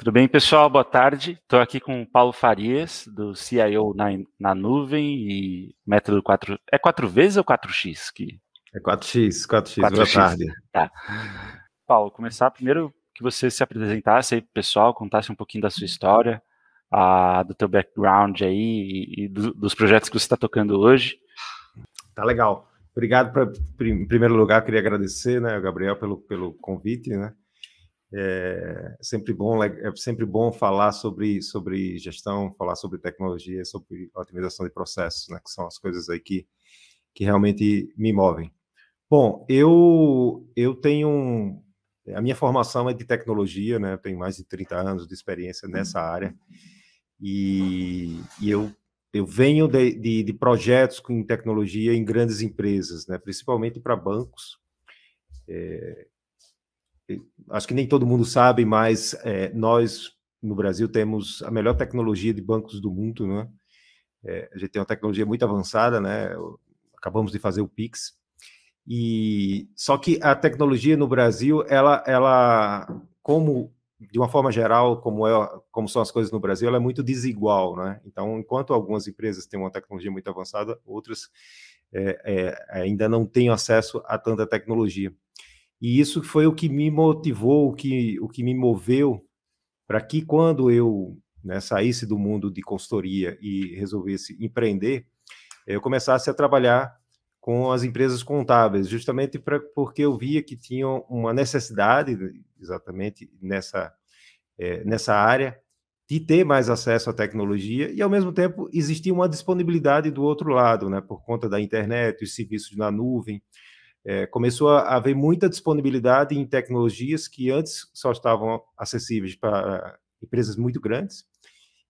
Tudo bem, pessoal? Boa tarde. Estou aqui com o Paulo Farias, do CIO na, na nuvem e método 4. É 4 vezes ou 4x? Que... É 4x, 4x, 4x. boa tarde. Tá. Paulo, começar primeiro que você se apresentasse aí pessoal, contasse um pouquinho da sua história, a, do teu background aí e, e do, dos projetos que você está tocando hoje. Tá legal. Obrigado, pra, em primeiro lugar, queria agradecer, né, Gabriel, pelo, pelo convite, né, é sempre bom, é sempre bom falar sobre, sobre gestão, falar sobre tecnologia, sobre otimização de processos, né, que são as coisas aí que, que realmente me movem. Bom, eu, eu tenho. A minha formação é de tecnologia, né? Eu tenho mais de 30 anos de experiência nessa área. E, e eu, eu venho de, de, de projetos com tecnologia em grandes empresas, né? principalmente para bancos. É, acho que nem todo mundo sabe, mas é, nós no Brasil temos a melhor tecnologia de bancos do mundo, né? É, a gente tem uma tecnologia muito avançada, né? Acabamos de fazer o Pix. E só que a tecnologia no Brasil, ela, ela, como de uma forma geral, como é, como são as coisas no Brasil, ela é muito desigual, né? Então, enquanto algumas empresas têm uma tecnologia muito avançada, outras é, é, ainda não têm acesso a tanta tecnologia. E isso foi o que me motivou, o que, o que me moveu para que quando eu né, saísse do mundo de consultoria e resolvesse empreender, eu começasse a trabalhar com as empresas contábeis, justamente pra, porque eu via que tinham uma necessidade, exatamente nessa, é, nessa área, de ter mais acesso à tecnologia e, ao mesmo tempo, existia uma disponibilidade do outro lado, né, por conta da internet, os serviços na nuvem, é, começou a haver muita disponibilidade em tecnologias que antes só estavam acessíveis para empresas muito grandes,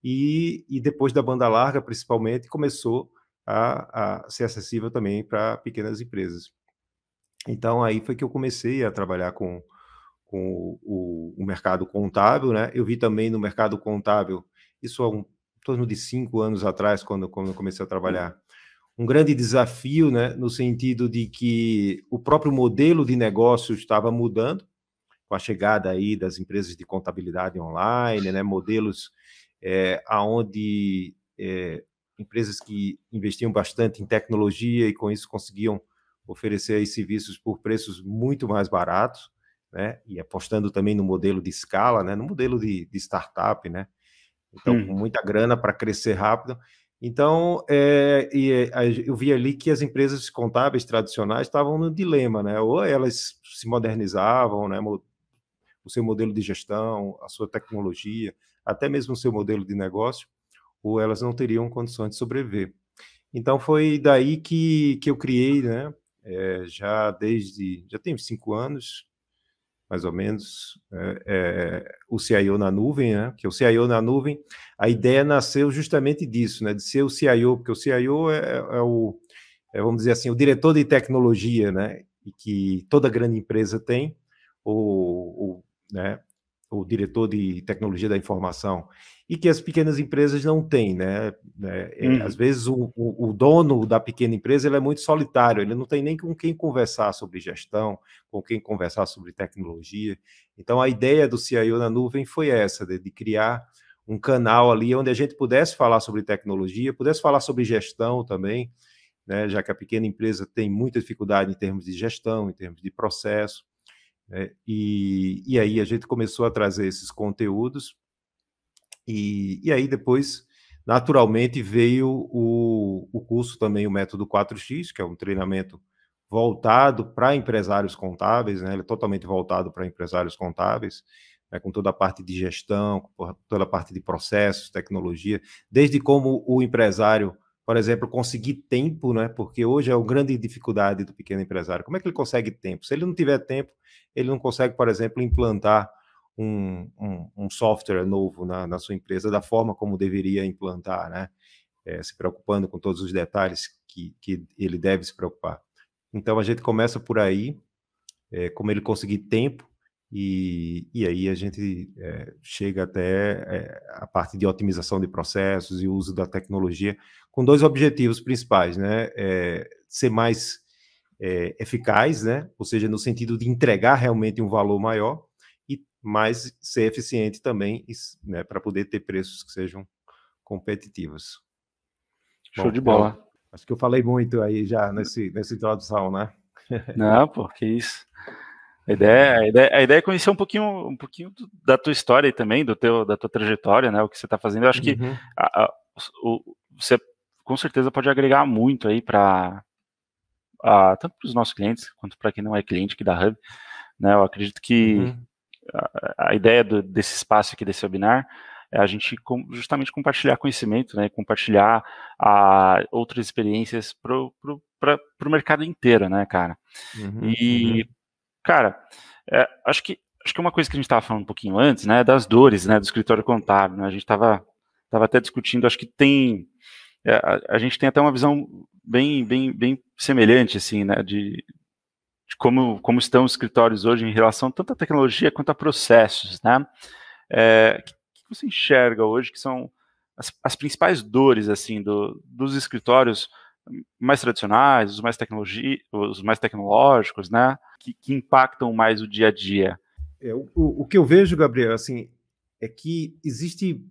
e, e depois da banda larga, principalmente, começou a, a ser acessível também para pequenas empresas. Então, aí foi que eu comecei a trabalhar com, com o, o, mercado contábil, né? Eu vi também no mercado contábil, isso há um, em torno de cinco anos atrás, quando, quando eu comecei a trabalhar, um grande desafio, né, no sentido de que o próprio modelo de negócio estava mudando com a chegada aí das empresas de contabilidade online, né, modelos é, aonde é, empresas que investiam bastante em tecnologia e com isso conseguiam oferecer aí serviços por preços muito mais baratos, né, e apostando também no modelo de escala, né, no modelo de, de startup, né, então hum. com muita grana para crescer rápido. Então, é, eu vi ali que as empresas contábeis tradicionais estavam no dilema, né? Ou elas se modernizavam, né? O seu modelo de gestão, a sua tecnologia, até mesmo o seu modelo de negócio, ou elas não teriam condições de sobreviver. Então, foi daí que, que eu criei, né? É, já desde, já tem cinco anos, mais ou menos, é, é, o CIO na nuvem, né? Que o CIO na nuvem, a ideia nasceu justamente disso, né? De ser o CIO, porque o CIO é, é o, é, vamos dizer assim, o diretor de tecnologia, né? E que toda grande empresa tem, o, o né? O diretor de tecnologia da informação e que as pequenas empresas não têm, né? É, uhum. Às vezes o, o, o, dono da pequena empresa ele é muito solitário, ele não tem nem com quem conversar sobre gestão, com quem conversar sobre tecnologia. Então a ideia do CIO na nuvem foi essa, de, de criar um canal ali onde a gente pudesse falar sobre tecnologia, pudesse falar sobre gestão também, né? Já que a pequena empresa tem muita dificuldade em termos de gestão, em termos de processo. Né? E, e aí a gente começou a trazer esses conteúdos e, e aí depois, naturalmente, veio o, o curso também, o método 4X, que é um treinamento voltado para empresários contábeis, né? Ele é totalmente voltado para empresários contábeis, né? com toda a parte de gestão, com toda a parte de processos, tecnologia, desde como o empresário, por exemplo, conseguir tempo, né? Porque hoje é uma grande dificuldade do pequeno empresário. Como é que ele consegue tempo? Se ele não tiver tempo, ele não consegue, por exemplo, implantar um, um, um software novo na, na, sua empresa da forma como deveria implantar, né? É, se preocupando com todos os detalhes que, que ele deve se preocupar. Então a gente começa por aí, é, como ele conseguir tempo, e, e aí a gente é, chega até é, a parte de otimização de processos e uso da tecnologia, com dois objetivos principais, né? É, ser mais é, eficaz, né? Ou seja, no sentido de entregar realmente um valor maior, mas ser eficiente também, né, para poder ter preços que sejam competitivos. Show Bom, de bola. Acho que eu falei muito aí já nesse, nessa introdução, né? Não, pô, que isso. A ideia, a ideia, a ideia é conhecer um pouquinho, um pouquinho da tua história e também do teu, da tua trajetória, né? O que você está fazendo. Eu acho que uhum. a, a, o, você com certeza pode agregar muito aí para tanto para os nossos clientes quanto para quem não é cliente aqui da Hub. Né? Eu acredito que uhum. a, a, ideia do, desse espaço aqui desse webinar é a gente com, justamente compartilhar conhecimento, né? Compartilhar a, outras experiências para o mercado inteiro, né, cara? Uhum, e uhum Cara, é, acho que acho que uma coisa que a gente estava falando um pouquinho antes, né, das dores, né, do escritório contábil, né, a gente estava tava até discutindo, acho que tem é, a, a, gente tem até uma visão bem bem bem semelhante assim, né, de, de como como estão os escritórios hoje em relação tanto à tecnologia quanto a processos, né? É, o que você enxerga hoje que são as, as principais dores assim do, dos escritórios mais tradicionais, os mais tecnologia, os mais tecnológicos, né? que, que impactam mais o dia a dia? É, o, o, que eu vejo, Gabriel, assim, é que existe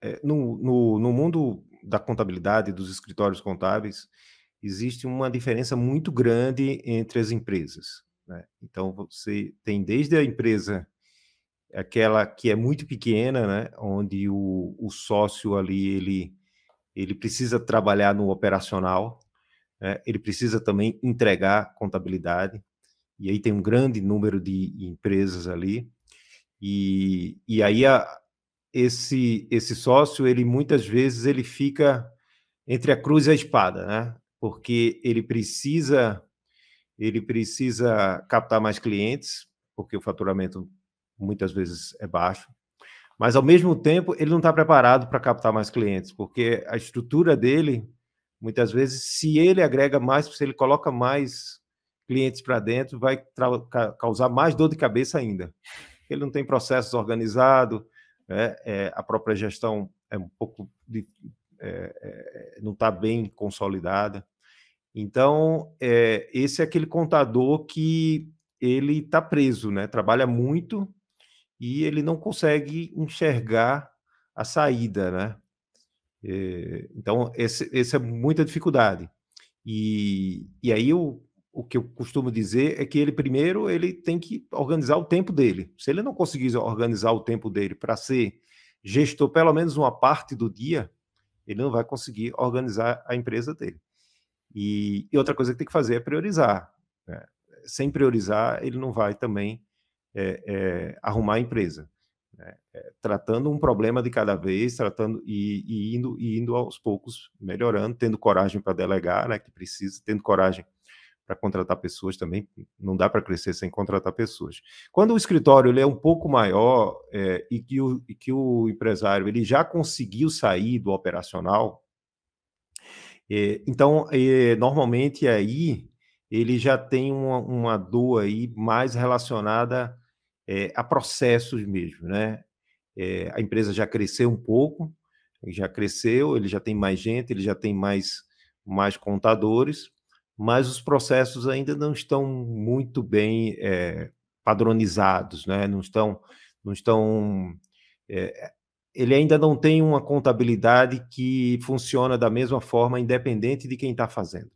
é, no, no, no mundo da contabilidade, dos escritórios contábeis, existe uma diferença muito grande entre as empresas. Né? Então, você tem desde a empresa, aquela que é muito pequena, né? onde o, o sócio ali, ele, ele precisa trabalhar no operacional, né? ele precisa também entregar contabilidade, e aí tem um grande número de empresas ali, e, e aí a, esse, esse sócio, ele muitas vezes ele fica entre a cruz e a espada, né? Porque ele precisa ele precisa captar mais clientes, porque o faturamento muitas vezes é baixo, mas ao mesmo tempo ele não está preparado para captar mais clientes, porque a estrutura dele, muitas vezes, se ele agrega mais, se ele coloca mais clientes para dentro, vai causar mais dor de cabeça ainda. Ele não tem processos organizados, é, a própria gestão é um pouco de, é, é, não está bem consolidada. Então, é, esse é aquele contador que ele está preso, né? trabalha muito e ele não consegue enxergar a saída. Né? Então, esse, esse é muita dificuldade. E, e aí o, o que eu costumo dizer é que ele primeiro ele tem que organizar o tempo dele. Se ele não conseguir organizar o tempo dele para ser gestor pelo menos uma parte do dia, ele não vai conseguir organizar a empresa dele. E, e outra coisa que tem que fazer é priorizar. Né? Sem priorizar, ele não vai também é, é, arrumar a empresa. Né? É, tratando um problema de cada vez, tratando e, e, indo, e indo aos poucos melhorando, tendo coragem para delegar, né, que precisa, tendo coragem para contratar pessoas também, não dá para crescer sem contratar pessoas. Quando o escritório ele é um pouco maior é, e, que o, e que o empresário ele já conseguiu sair do operacional, é, então é, normalmente aí ele já tem uma, uma dor aí mais relacionada a processos mesmo, né? A empresa já cresceu um pouco, já cresceu, ele já tem mais gente, ele já tem mais mais contadores, mas os processos ainda não estão muito bem é, padronizados, né? não estão. Não estão é, ele ainda não tem uma contabilidade que funciona da mesma forma, independente de quem está fazendo.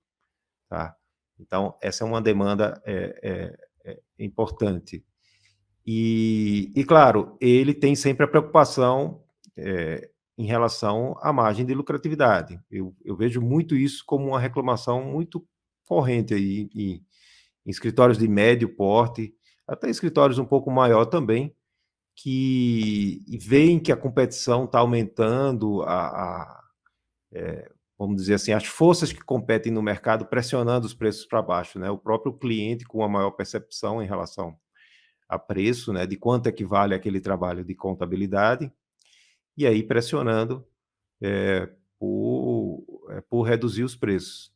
Tá? Então, essa é uma demanda é, é, importante. E, e, claro, ele tem sempre a preocupação em relação à margem de lucratividade. Eu, eu vejo muito isso como uma reclamação muito corrente aí em, em escritórios de médio porte, até escritórios um pouco maior também, que veem que a competição está aumentando, a, a é, vamos dizer assim, as forças que competem no mercado pressionando os preços para baixo, né? O próprio cliente com uma maior percepção em relação a preço, né? De quanto equivale aquele trabalho de contabilidade, e aí pressionando é, por, é, por reduzir os preços.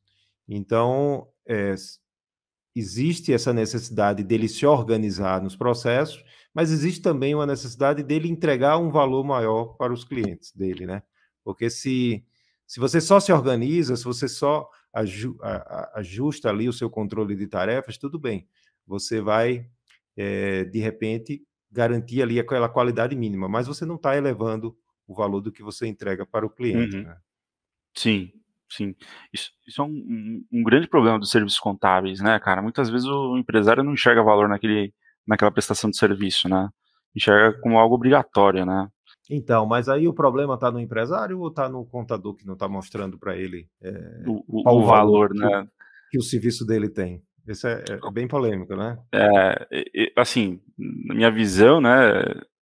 Então, é, existe essa necessidade dele se organizar nos processos, mas existe também uma necessidade dele entregar um valor maior para os clientes dele, né? Porque se, se você só se organiza, se você só aju, a, ajusta ali o seu controle de tarefas, tudo bem. Você vai, é, de repente, garantir ali aquela qualidade mínima, mas você não está elevando o valor do que você entrega para o cliente. Uhum. Né? Sim, sim. Isso, isso é um, um, grande problema dos serviços contábeis, né, cara? Muitas vezes o empresário não enxerga valor naquele, naquela prestação de serviço, né? Enxerga como algo obrigatório, né? Então, mas aí o problema está no empresário ou está no contador que não está mostrando para ele é, o, o, o, valor, que, né? Que o serviço dele tem. Isso é, é, bem polêmico, né? É, assim, na minha visão, né?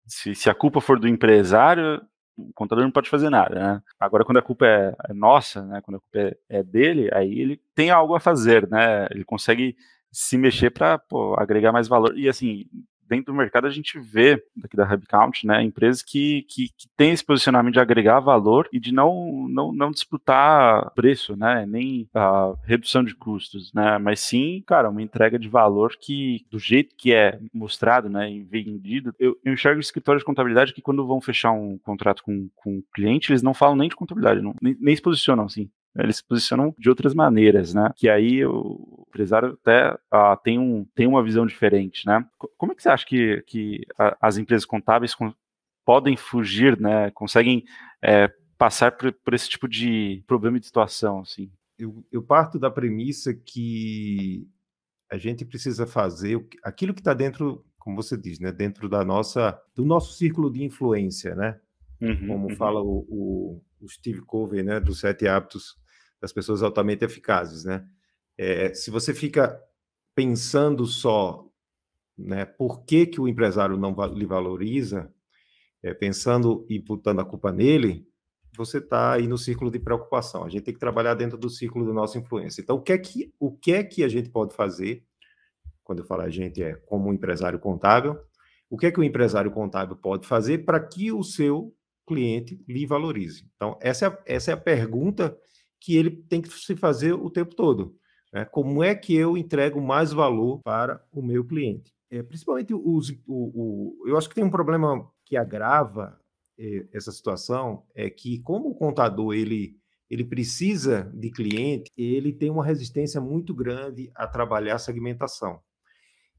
Se, se, a culpa for do empresário, o contador não pode fazer nada, né? Agora, quando a culpa é, é nossa, né? Quando a culpa é, é, dele, aí ele tem algo a fazer, né? Ele consegue se mexer para agregar mais valor. E assim, dentro do mercado a gente vê, daqui da HubCount, né, empresas que, que, que têm esse posicionamento de agregar valor e de não, não, não disputar preço, né, nem a redução de custos, né, mas sim, cara, uma entrega de valor que, do jeito que é mostrado, né, e vendido, eu, eu enxergo escritórios de contabilidade que quando vão fechar um contrato com, com um cliente, eles não falam nem de contabilidade, não, nem, nem se posicionam assim. Eles se posicionam de outras maneiras, né? Que aí o empresário até uh, tem, um, tem uma visão diferente, né? Como é que você acha que, que a, as empresas contábeis podem fugir, né? Conseguem é, passar por, por, esse tipo de problema de situação, assim? Eu, eu parto da premissa que a gente precisa fazer aquilo que está dentro, como você diz, né? Dentro da nossa, do nosso círculo de influência, né? Uhum, como uhum. fala o, o, o Steve Covey, né? Dos sete hábitos das pessoas altamente eficazes, né? É, se você fica pensando só, né, por que, que o empresário não lhe valoriza, é, pensando e imputando a culpa nele, você está aí no círculo de preocupação. A gente tem que trabalhar dentro do círculo da nossa influência. Então, o que é que, o que, é que a gente pode fazer? Quando eu falo a gente, é como empresário contábil. O que é que o empresário contábil pode fazer para que o seu cliente lhe valorize? Então, essa é, essa é a pergunta que ele tem que se fazer o tempo todo. Né? Como é que eu entrego mais valor para o meu cliente? É, principalmente os, o, o, eu acho que tem um problema que agrava é, essa situação é que como o contador ele ele precisa de cliente, ele tem uma resistência muito grande a trabalhar segmentação.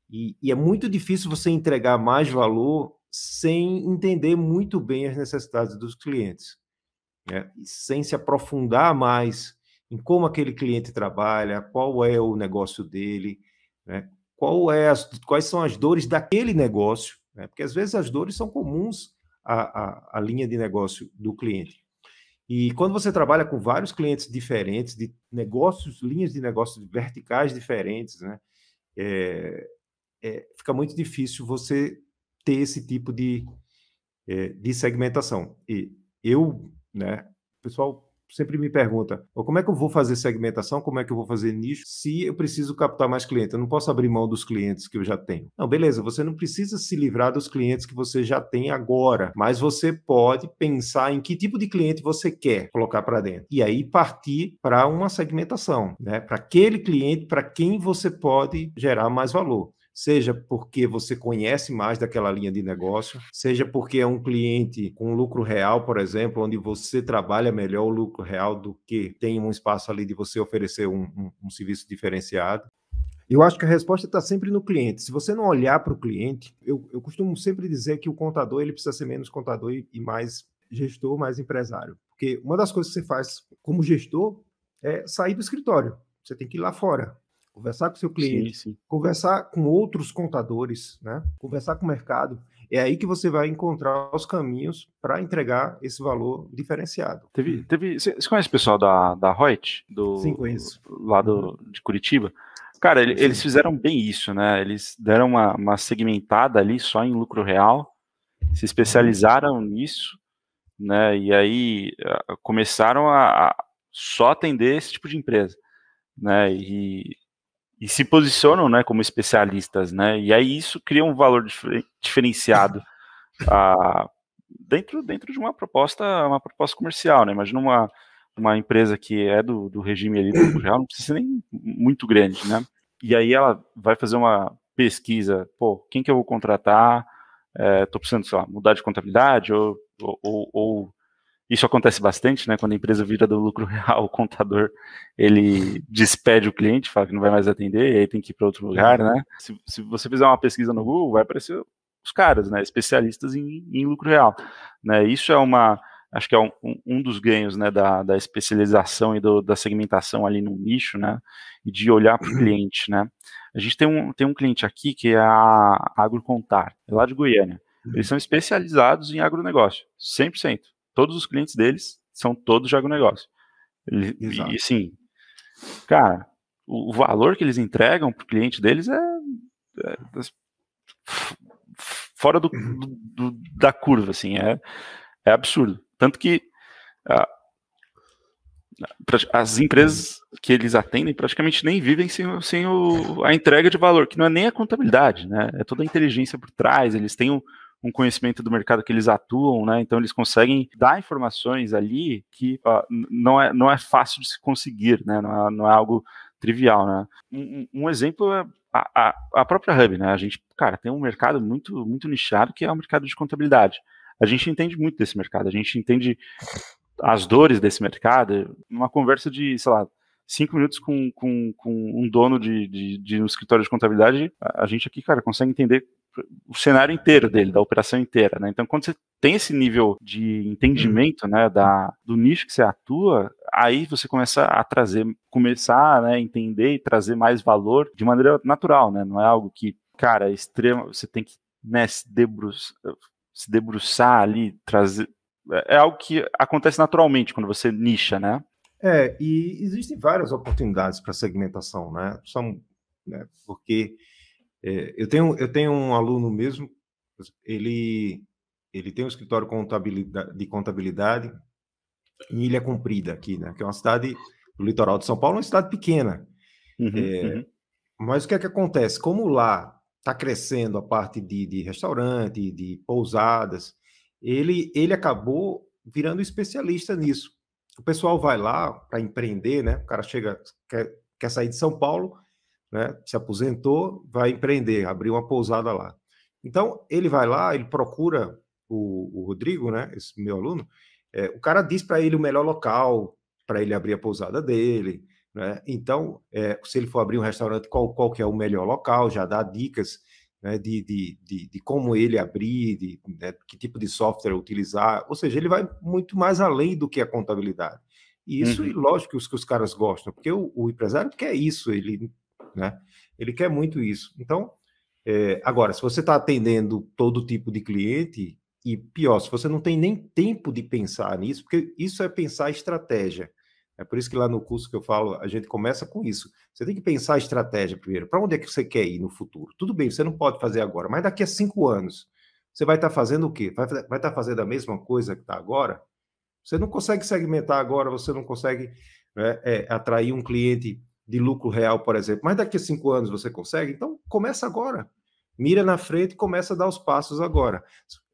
E, e, é muito difícil você entregar mais valor sem entender muito bem as necessidades dos clientes né, sem se aprofundar mais em como aquele cliente trabalha, qual é o negócio dele, né, qual é as, quais são as dores daquele negócio, né, porque às vezes as dores são comuns à, à, à linha de negócio do cliente. E quando você trabalha com vários clientes diferentes, de negócios, linhas de negócios verticais diferentes, né, é, é, fica muito difícil você ter esse tipo de, é, de segmentação. E eu né? O pessoal sempre me pergunta, como é que eu vou fazer segmentação, como é que eu vou fazer nicho, se eu preciso captar mais clientes? Eu não posso abrir mão dos clientes que eu já tenho. Não, beleza, você não precisa se livrar dos clientes que você já tem agora, mas você pode pensar em que tipo de cliente você quer colocar para dentro. E aí partir para uma segmentação, né? Para aquele cliente para quem você pode gerar mais valor seja porque você conhece mais daquela linha de negócio, seja porque é um cliente com lucro real, por exemplo, onde você trabalha melhor o lucro real do que tem um espaço ali de você oferecer um, um, um serviço diferenciado. Eu acho que a resposta está sempre no cliente. Se você não olhar para o cliente, eu, eu, costumo sempre dizer que o contador ele precisa ser menos contador e, e mais gestor, mais empresário. Porque uma das coisas que você faz como gestor é sair do escritório. Você tem que ir lá fora conversar com seu cliente, sim, sim. conversar com outros contadores, né? conversar com o mercado. É aí que você vai encontrar os caminhos para entregar esse valor diferenciado. Teve, teve, você conhece o pessoal da, da Reut? Do, Sim, conheço. Lá do, uhum. de Curitiba? Cara, ele, eles fizeram bem isso, né? Eles deram uma, uma segmentada ali só em lucro real, se especializaram nisso, né? E aí começaram a, a só atender esse tipo de empresa, né? E e se posicionam, né, como especialistas, né, e aí isso cria um valor diferenciado uh, dentro, dentro de uma proposta, uma proposta comercial, né, imagina uma, uma empresa que é do, do regime ali do real, não precisa nem muito grande, né, e aí ela vai fazer uma pesquisa, pô, quem que eu vou contratar, estou é, precisando, sei lá, mudar de contabilidade, ou, ou, ou isso acontece bastante, né? Quando a empresa vira do lucro real, o contador ele despede o cliente, fala que não vai mais atender, e aí tem que ir para outro lugar, né? Se, se, você fizer uma pesquisa no Google, vai aparecer os caras, né, especialistas em, em lucro real. Né, isso é uma, acho que é um, um dos ganhos né, da, da especialização e do, da segmentação ali no nicho, né, e de olhar para o cliente, né. A gente tem um, tem um cliente aqui que é a Agrocontar, é lá de Goiânia. Eles são especializados em agronegócio, 100%. Todos os clientes deles são todos de agronegócio. E, e sim, cara, o, o, valor que eles entregam para o cliente deles é, é fora do, do, do, da curva, assim, é, é absurdo. Tanto que uh, as empresas que eles atendem praticamente nem vivem sem, sem o, a entrega de valor, que não é nem a contabilidade, né? É toda a inteligência por trás, eles têm um, um conhecimento do mercado que eles atuam, né? Então eles conseguem dar informações ali que uh, não, é, não é fácil de se conseguir, né? Não é, não é algo trivial, né? Um, um exemplo é a, a, a, própria Hub, né? A gente, cara, tem um mercado muito, muito nichado que é o mercado de contabilidade. A gente entende muito desse mercado, a gente entende as dores desse mercado. Uma conversa de, sei lá, cinco minutos com, com, com um dono de, de, de, um escritório de contabilidade, a gente aqui, cara, consegue entender o cenário inteiro dele, da operação inteira, né? Então, quando você tem esse nível de entendimento, né, da, do nicho que você atua, aí você começa a trazer, começar, né, entender e trazer mais valor de maneira natural, né? Não é algo que, cara, é extremo, você tem que, né, se, debruçar, se debruçar ali, trazer, é, é algo que acontece naturalmente quando você nicha, né? É, e existem várias oportunidades para segmentação, né? São, né, porque é, eu, tenho, eu tenho um aluno mesmo, ele, ele tem um escritório contabilidade, de contabilidade em Ilha Comprida, aqui, né? Que é uma cidade do litoral de São Paulo, uma cidade pequena. Uhum, é, uhum. Mas o que é que acontece? Como lá está crescendo a parte de, de restaurante, de pousadas, ele, ele acabou virando especialista nisso. O pessoal vai lá para empreender, né? O cara chega, quer, quer sair de São Paulo, né? Se aposentou, vai empreender, abrir uma pousada lá. Então, ele vai lá, ele procura o, o Rodrigo, né? Esse meu aluno. É, o cara diz para ele o melhor local para ele abrir a pousada dele, né? Então, é, se ele for abrir um restaurante, qual, qual que é o melhor local, já dá dicas né, de, de, de, de, como ele abrir, de né, que tipo de software utilizar. Ou seja, ele vai muito mais além do que a contabilidade. E isso, uhum. lógico que os, que os caras gostam, porque o, o empresário quer isso, ele né? Ele quer muito isso. Então, é, agora, se você está atendendo todo tipo de cliente, e pior, se você não tem nem tempo de pensar nisso, porque isso é pensar estratégia. É por isso que lá no curso que eu falo, a gente começa com isso. Você tem que pensar a estratégia primeiro. Para onde é que você quer ir no futuro? Tudo bem, você não pode fazer agora, mas daqui a cinco anos, você vai estar tá fazendo o quê? Vai, vai estar tá fazendo a mesma coisa que está agora? Você não consegue segmentar agora, você não consegue é, é, atrair um cliente de lucro real, por exemplo, mas daqui a cinco anos você consegue, então começa agora. Mira na frente e começa a dar os passos agora.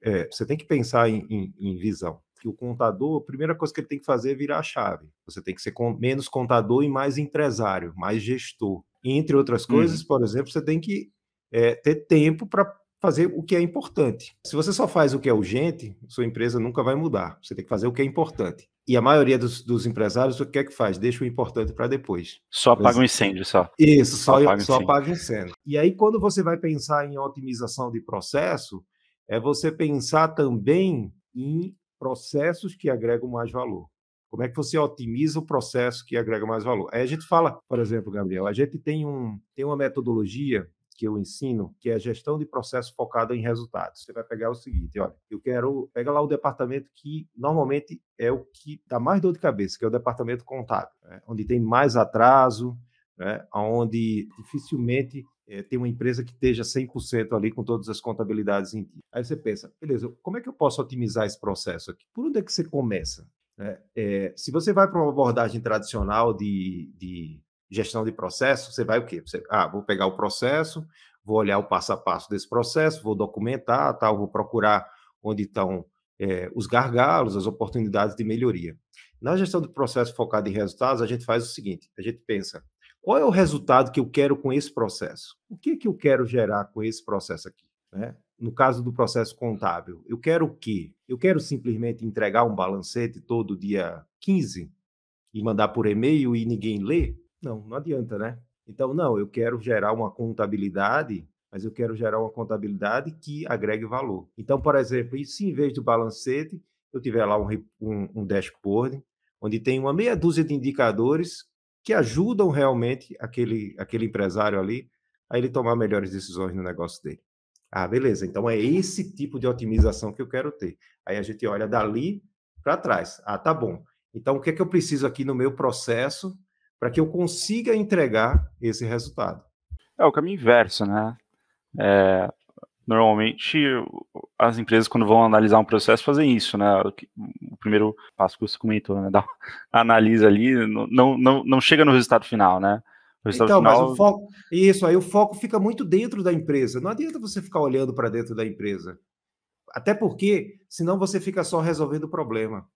É, você tem que pensar em, em, em, visão. Que o contador, a primeira coisa que ele tem que fazer é virar a chave. Você tem que ser com, menos contador e mais empresário, mais gestor. Entre outras coisas, uhum. por exemplo, você tem que é, ter tempo para fazer o que é importante. Se você só faz o que é urgente, sua empresa nunca vai mudar. Você tem que fazer o que é importante. E a maioria dos, dos empresários, o que é que faz? Deixa o importante para depois. Só apaga um incêndio, só. Isso, só, só, apaga, só apaga incêndio. E aí, quando você vai pensar em otimização de processo, é você pensar também em processos que agregam mais valor. Como é que você otimiza o processo que agrega mais valor? Aí a gente fala, por exemplo, Gabriel, a gente tem, um, tem uma metodologia que eu ensino, que é gestão de processo focada em resultados. Você vai pegar o seguinte, olha, eu quero, pega lá o departamento que normalmente é o que dá mais dor de cabeça, que é o departamento contábil, né? onde tem mais atraso, né? onde dificilmente é, tem uma empresa que esteja 100% ali com todas as contabilidades em dia. Aí você pensa, beleza, como é que eu posso otimizar esse processo aqui? Por onde é que você começa? É, é, se você vai para uma abordagem tradicional de, de gestão de processo, você vai o quê? Você, ah, vou pegar o processo, vou olhar o passo a passo desse processo, vou documentar, tal, vou procurar onde estão é, os gargalos, as oportunidades de melhoria. Na gestão de processo focada em resultados, a gente faz o seguinte: a gente pensa, qual é o resultado que eu quero com esse processo? O que, que eu quero gerar com esse processo aqui? Né? No caso do processo contábil, eu quero o quê? Eu quero simplesmente entregar um balancete todo dia 15 e mandar por e-mail e ninguém lê? Não, não adianta, né? Então, não, eu quero gerar uma contabilidade mas eu quero gerar uma contabilidade que agregue valor. Então, por exemplo, se em vez do balancete, eu tiver lá um, um, um dashboard, onde tem uma meia dúzia de indicadores que ajudam realmente aquele, aquele empresário ali a ele tomar melhores decisões no negócio dele. Ah, beleza. Então é esse tipo de otimização que eu quero ter. Aí a gente olha dali para trás. Ah, tá bom. Então o que é que eu preciso aqui no meu processo para que eu consiga entregar esse resultado? É o caminho inverso, né? É, normalmente as empresas quando vão analisar um processo fazem isso, né? O primeiro passo que você comentou, né? Dá, analisa ali, não, não, não chega no resultado final, né? então, final... mas o foco. Isso, aí o foco fica muito dentro da empresa. Não adianta você ficar olhando para dentro da empresa. Até porque, senão você fica só resolvendo o problema.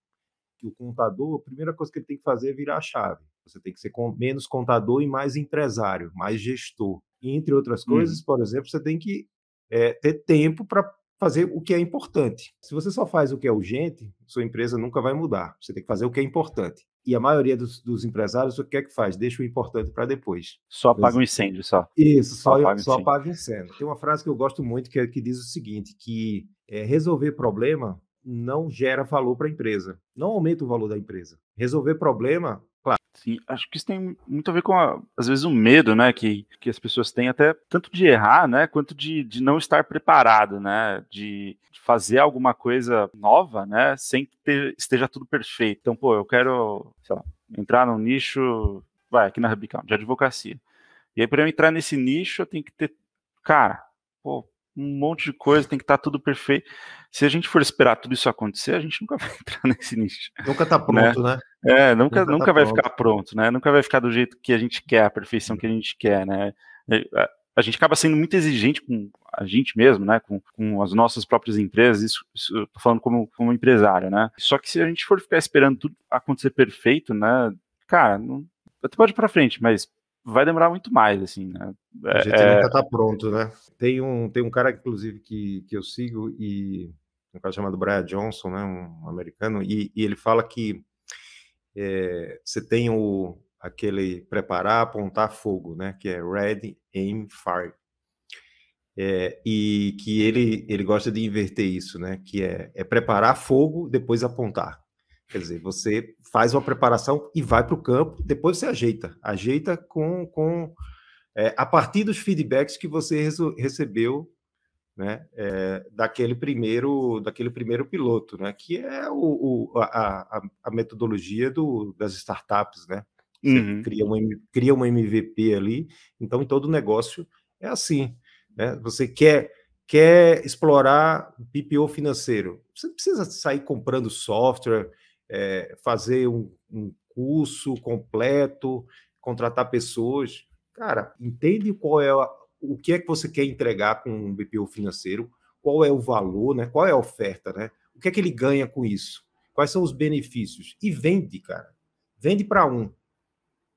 O contador, a primeira coisa que ele tem que fazer é virar a chave. Você tem que ser menos contador e mais empresário, mais gestor. E, entre outras coisas, hum. por exemplo, você tem que é, ter tempo para fazer o que é importante. Se você só faz o que é urgente, sua empresa nunca vai mudar. Você tem que fazer o que é importante. E a maioria dos, dos empresários, o que é que faz? Deixa o importante para depois. Só apaga o um incêndio, só. Isso, só, só, apaga, só incêndio. apaga incêndio. Tem uma frase que eu gosto muito que, é, que diz o seguinte, que é, resolver problema não gera valor para a empresa. Não aumenta o valor da empresa. Resolver problema Claro. Sim, acho que isso tem muito a ver com, a, às vezes, o medo, né, que, que as pessoas têm até tanto de errar, né, quanto de, de não estar preparado, né, de, de fazer alguma coisa nova, né, sem que ter, esteja tudo perfeito. Então, pô, eu quero, sei lá, entrar num nicho, vai, aqui na Rubicon, de advocacia. E aí, para eu entrar nesse nicho, eu tenho que ter, cara, pô, um monte de coisa, tem que estar tá tudo perfeito. Se a gente for esperar tudo isso acontecer, a gente nunca vai entrar nesse nicho. Nunca está pronto, né? né? É, nunca, nunca, nunca tá vai pronto. ficar pronto, né? Nunca vai ficar do jeito que a gente quer, a perfeição que a gente quer, né? A gente acaba sendo muito exigente com a gente mesmo, né? Com, com as nossas próprias empresas, isso, isso eu tô falando como, como empresário, né? Só que se a gente for ficar esperando tudo acontecer perfeito, né? Cara, não, até pode ir pra frente, mas vai demorar muito mais, assim, né? a gente é... nunca tá pronto, né? Tem um, tem um cara, inclusive, que, que eu sigo, e um cara chamado Brian Johnson, né? Um americano, e, e ele fala que é, você tem o, aquele preparar, apontar fogo, né? Que é ready, aim, fire. É, e que ele, ele gosta de inverter isso, né? Que é, é preparar fogo, depois apontar. Quer dizer, você faz uma preparação e vai para o campo, depois você ajeita. Ajeita com, com é, a partir dos feedbacks que você recebeu né, é, daquele primeiro daquele primeiro piloto, né, que é o, o a, a, metodologia do, das startups, né? Você uhum. cria, um, cria uma MVP ali, então em todo negócio é assim. Né? Você quer quer explorar PPO financeiro, você precisa sair comprando software, é, fazer um, um curso completo, contratar pessoas. Cara, entende qual é a, o que é que você quer entregar com um BPO financeiro, qual é o valor, né? Qual é a oferta, né? O que é que ele ganha com isso? Quais são os benefícios? E vende, cara. Vende para um.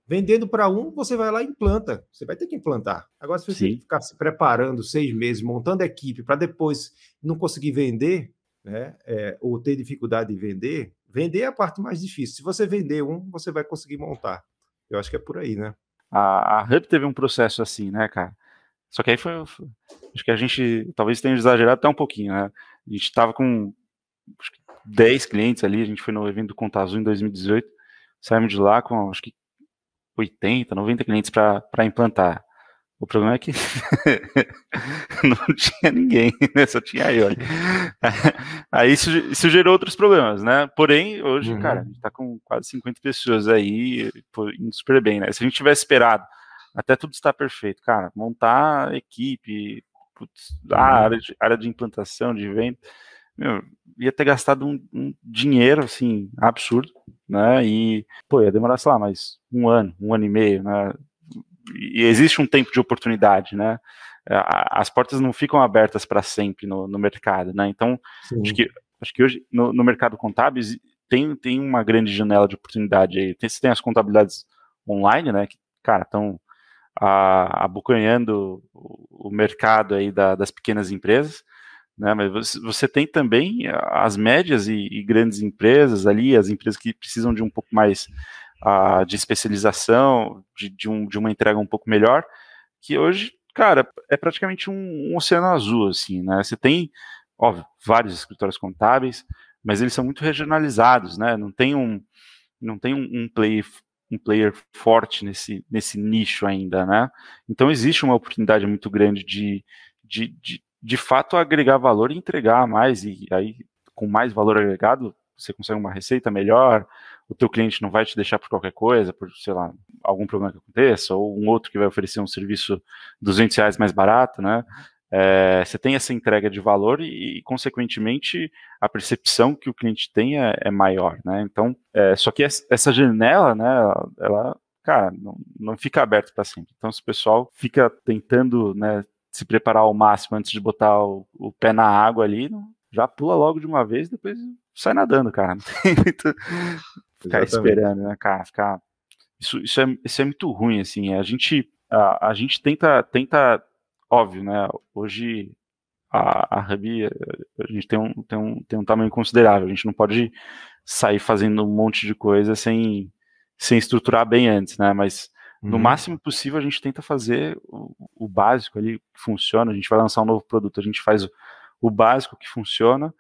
Vendendo para um, você vai lá e implanta. Você vai ter que implantar. Agora, se você Sim. ficar se preparando seis meses, montando equipe, para depois não conseguir vender, né? É, ou ter dificuldade de vender, Vender é a parte mais difícil. Se você vender um, você vai conseguir montar. Eu acho que é por aí, né? A, a Hub teve um processo assim, né, cara? Só que aí foi, foi. Acho que a gente talvez tenha exagerado até um pouquinho, né? A gente estava com acho que 10 clientes ali, a gente foi no evento do Contazu em 2018, saímos de lá com acho que 80, 90 clientes para implantar. O problema é que não tinha ninguém, né? Só tinha eu. Aí isso, isso, gerou outros problemas, né? Porém, hoje, uhum. cara, a gente tá com quase 50 pessoas aí, indo super bem, né? Se a gente tivesse esperado até tudo estar perfeito, cara, montar equipe, putz, a uhum. área, de, área de implantação, de venda, meu, ia ter gastado um, um, dinheiro, assim, absurdo, né? E, pô, ia demorar, sei lá, mais um ano, um ano e meio, né? E existe um tempo de oportunidade, né? As portas não ficam abertas para sempre no, no, mercado, né? Então, acho que, acho que hoje no, no, mercado contábil tem, tem uma grande janela de oportunidade aí. Tem, você tem as contabilidades online, né? Que, cara, estão abocanhando o, o mercado aí da, das pequenas empresas, né? Mas você, você tem também as médias e, e, grandes empresas ali, as empresas que precisam de um pouco mais de especialização, de, de, um, de uma entrega um pouco melhor, que hoje, Cara, é praticamente um, um oceano azul, assim, né? Você tem, óbvio, vários escritórios contábeis, mas eles são muito regionalizados, né? Não tem um, não tem um, um player um player forte nesse, nesse nicho ainda, né? Então existe uma oportunidade muito grande de, de, de, de fato agregar valor e entregar mais, e aí com mais valor agregado você consegue uma receita melhor, o teu cliente não vai te deixar por qualquer coisa, por, sei lá, algum problema que aconteça, ou um outro que vai oferecer um serviço 200 reais mais barato, né? É, você tem essa entrega de valor e, consequentemente, a percepção que o cliente tem é, é maior, né? Então, é, só que essa janela, né, ela, ela cara, não, não fica aberta para sempre. Então, se o pessoal fica tentando, né, se preparar ao máximo antes de botar o, o pé na água ali, já pula logo de uma vez, depois sai nadando, cara. Não tem muito ficar esperando, né, cara? Ficar... Isso, isso, é, isso é muito ruim, assim. A gente, a, a gente tenta, tenta, óbvio, né? Hoje a, a Hub, a gente tem um, tem, um, tem um tamanho considerável. A gente não pode sair fazendo um monte de coisa sem, sem estruturar bem antes, né? Mas no uhum. máximo possível a gente tenta fazer o, o, básico ali que funciona. A gente vai lançar um novo produto, a gente faz o, o básico que funciona,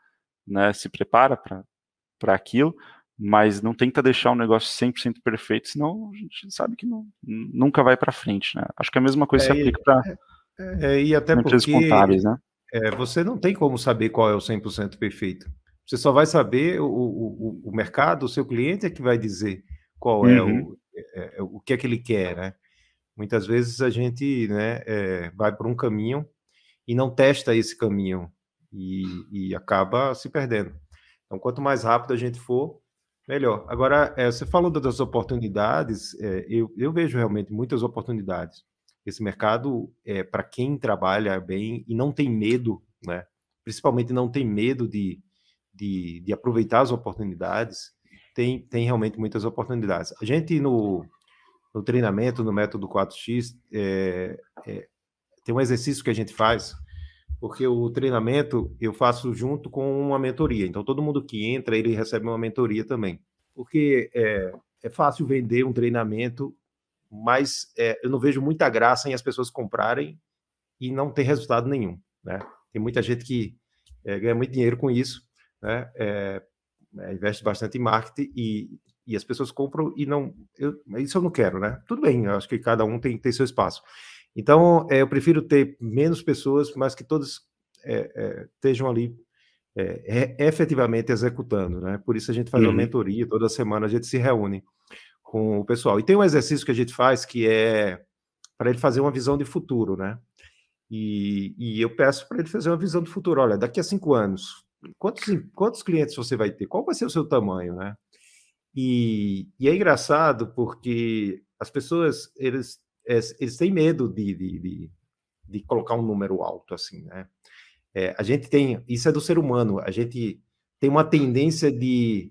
né? Se prepara para aquilo, mas não tenta deixar um negócio 100% perfeito, senão a gente sabe que não, nunca vai para frente, né? Acho que a mesma coisa é, se aplica para é, é, e até porque contábeis, né? É, você não tem como saber qual é o 100% perfeito. Você só vai saber o, o, o mercado, o seu cliente é que vai dizer qual é uhum. o, é, é, o que é que ele quer, né? Muitas vezes a gente né, é, vai por um caminho e não testa esse caminho e, e acaba se perdendo. Então, quanto mais rápido a gente for, Melhor. Agora, é, você falou das oportunidades, é, eu, eu, vejo realmente muitas oportunidades. Esse mercado, é, para quem trabalha bem e não tem medo, né? principalmente não tem medo de, de, de aproveitar as oportunidades, tem, tem realmente muitas oportunidades. A gente, no, no treinamento, no método 4X, é, é, tem um exercício que a gente faz, porque o treinamento eu faço junto com uma mentoria. Então, todo mundo que entra, ele recebe uma mentoria também. Porque é, é fácil vender um treinamento, mas é, eu não vejo muita graça em as pessoas comprarem e não ter resultado nenhum. Né? Tem muita gente que é, ganha muito dinheiro com isso, né? É, é, investe bastante em marketing e, e as pessoas compram e não. Eu, isso eu não quero, né? Tudo bem, acho que cada um tem, tem seu espaço. Então, é, eu prefiro ter menos pessoas, mas que todas é, é, estejam ali efetivamente executando, né? Por isso a gente faz uhum. uma mentoria, toda semana a gente se reúne com o pessoal. E tem um exercício que a gente faz que é para ele fazer uma visão de futuro, né? E, e eu peço para ele fazer uma visão de futuro. Olha, daqui a cinco anos, quantos, quantos clientes você vai ter? Qual vai ser o seu tamanho, né? E, e é engraçado porque as pessoas, eles é, eles têm medo de, de, de, de, colocar um número alto, assim, né? É, a gente tem, isso é do ser humano, a gente tem uma tendência de,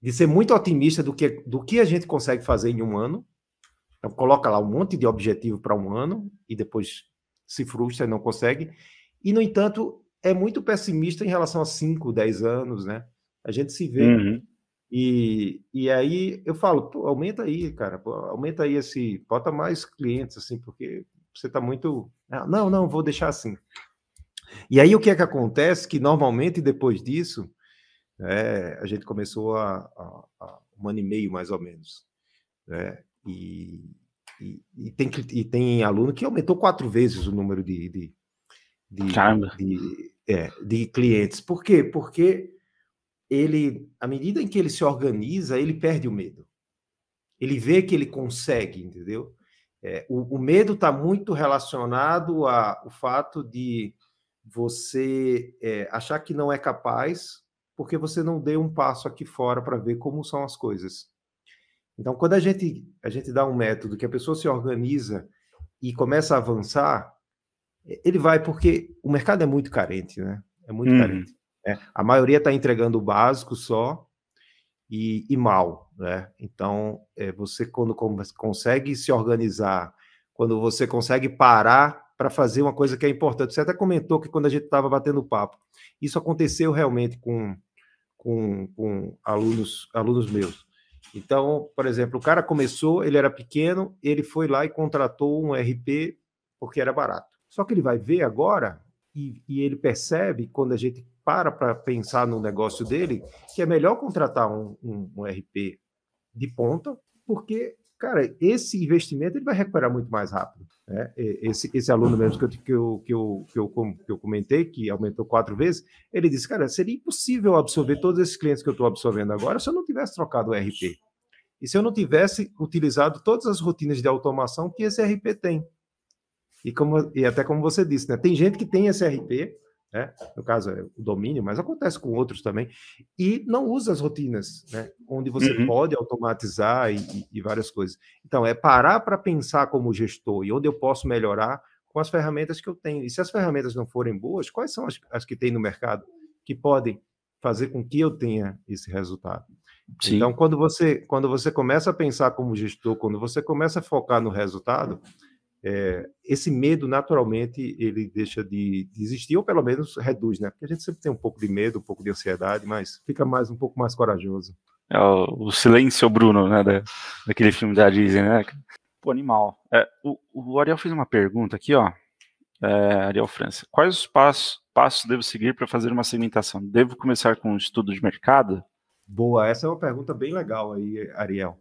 de ser muito otimista do que, do que a gente consegue fazer em um ano. Então, coloca lá um monte de objetivo para um ano e depois se frustra e não consegue. E, no entanto, é muito pessimista em relação a 5, 10 anos, né? A gente se vê uhum. E, e aí eu falo, pô, aumenta aí, cara, pô, aumenta aí esse, bota mais clientes, assim, porque você está muito. Ah, não, não, vou deixar assim. E aí o que é que acontece? Que normalmente depois disso, é, a gente começou a, a, a, um ano e meio mais ou menos. Né? E, e, e, tem, e tem aluno que aumentou quatro vezes o número de, de, de, de, é, de clientes. Por quê? Porque ele, à medida em que ele se organiza, ele perde o medo. Ele vê que ele consegue, entendeu? É, o, o, medo está muito relacionado ao fato de você é, achar que não é capaz, porque você não deu um passo aqui fora para ver como são as coisas. Então, quando a gente, a gente dá um método que a pessoa se organiza e começa a avançar, ele vai, porque o mercado é muito carente, né? É muito hum. carente. Né? A maioria está entregando o básico só e, e mal. Né? Então, é, você, quando consegue se organizar, quando você consegue parar para fazer uma coisa que é importante. Você até comentou que quando a gente estava batendo papo, isso aconteceu realmente com, com, com alunos, alunos meus. Então, por exemplo, o cara começou, ele era pequeno, ele foi lá e contratou um RP porque era barato. Só que ele vai ver agora e, e ele percebe, quando a gente para para pensar no negócio dele, que é melhor contratar um, um, um RP de ponta, porque cara, esse investimento ele vai recuperar muito mais rápido. Né? Esse, esse aluno mesmo que eu, que, eu, que, eu, que, eu, que eu comentei, que aumentou quatro vezes, ele disse, cara, seria impossível absorver todos esses clientes que eu estou absorvendo agora se eu não tivesse trocado o RP. E se eu não tivesse utilizado todas as rotinas de automação que esse RP tem. E, como, e até como você disse, né? tem gente que tem esse RP, né? no caso é o domínio, mas acontece com outros também, e não usa as rotinas, né? onde você uhum. pode automatizar e, e, e, várias coisas. Então, é parar para pensar como gestor e onde eu posso melhorar com as ferramentas que eu tenho. E se as ferramentas não forem boas, quais são as, as que tem no mercado que podem fazer com que eu tenha esse resultado? Sim. Então, quando você, quando você começa a pensar como gestor, quando você começa a focar no resultado, é, esse medo naturalmente ele deixa de, de, existir ou pelo menos reduz, né? Porque a gente sempre tem um pouco de medo, um pouco de ansiedade, mas fica mais um pouco mais corajoso. É o, o silêncio Bruno, né? Da, daquele filme da Disney, né? Pô, animal. É, o, o Ariel fez uma pergunta aqui, ó. É, Ariel França. Quais os passos, passos devo seguir para fazer uma segmentação? Devo começar com um estudo de mercado? Boa, essa é uma pergunta bem legal aí, Ariel.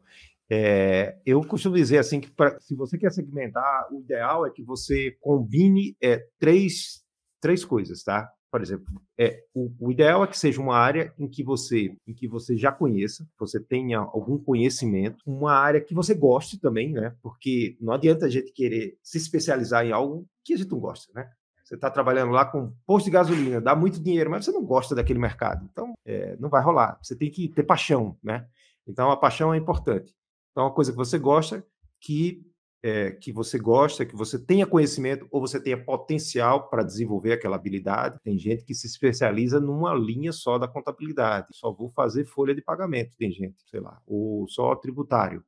É, eu costumo dizer assim que pra, se você quer segmentar, o ideal é que você combine é, três, três coisas, tá? Por exemplo, é, o, o, ideal é que seja uma área em que você em que você já conheça, você tenha algum conhecimento, uma área que você goste também, né? Porque não adianta a gente querer se especializar em algo que a gente não gosta, né? Você está trabalhando lá com posto de gasolina, dá muito dinheiro, mas você não gosta daquele mercado, então é, não vai rolar. Você tem que ter paixão, né? Então a paixão é importante. Então, uma coisa que você gosta, que é, que você gosta, que você tenha conhecimento ou você tenha potencial para desenvolver aquela habilidade. Tem gente que se especializa numa linha só da contabilidade. Só vou fazer folha de pagamento, tem gente, sei lá, ou só tributário,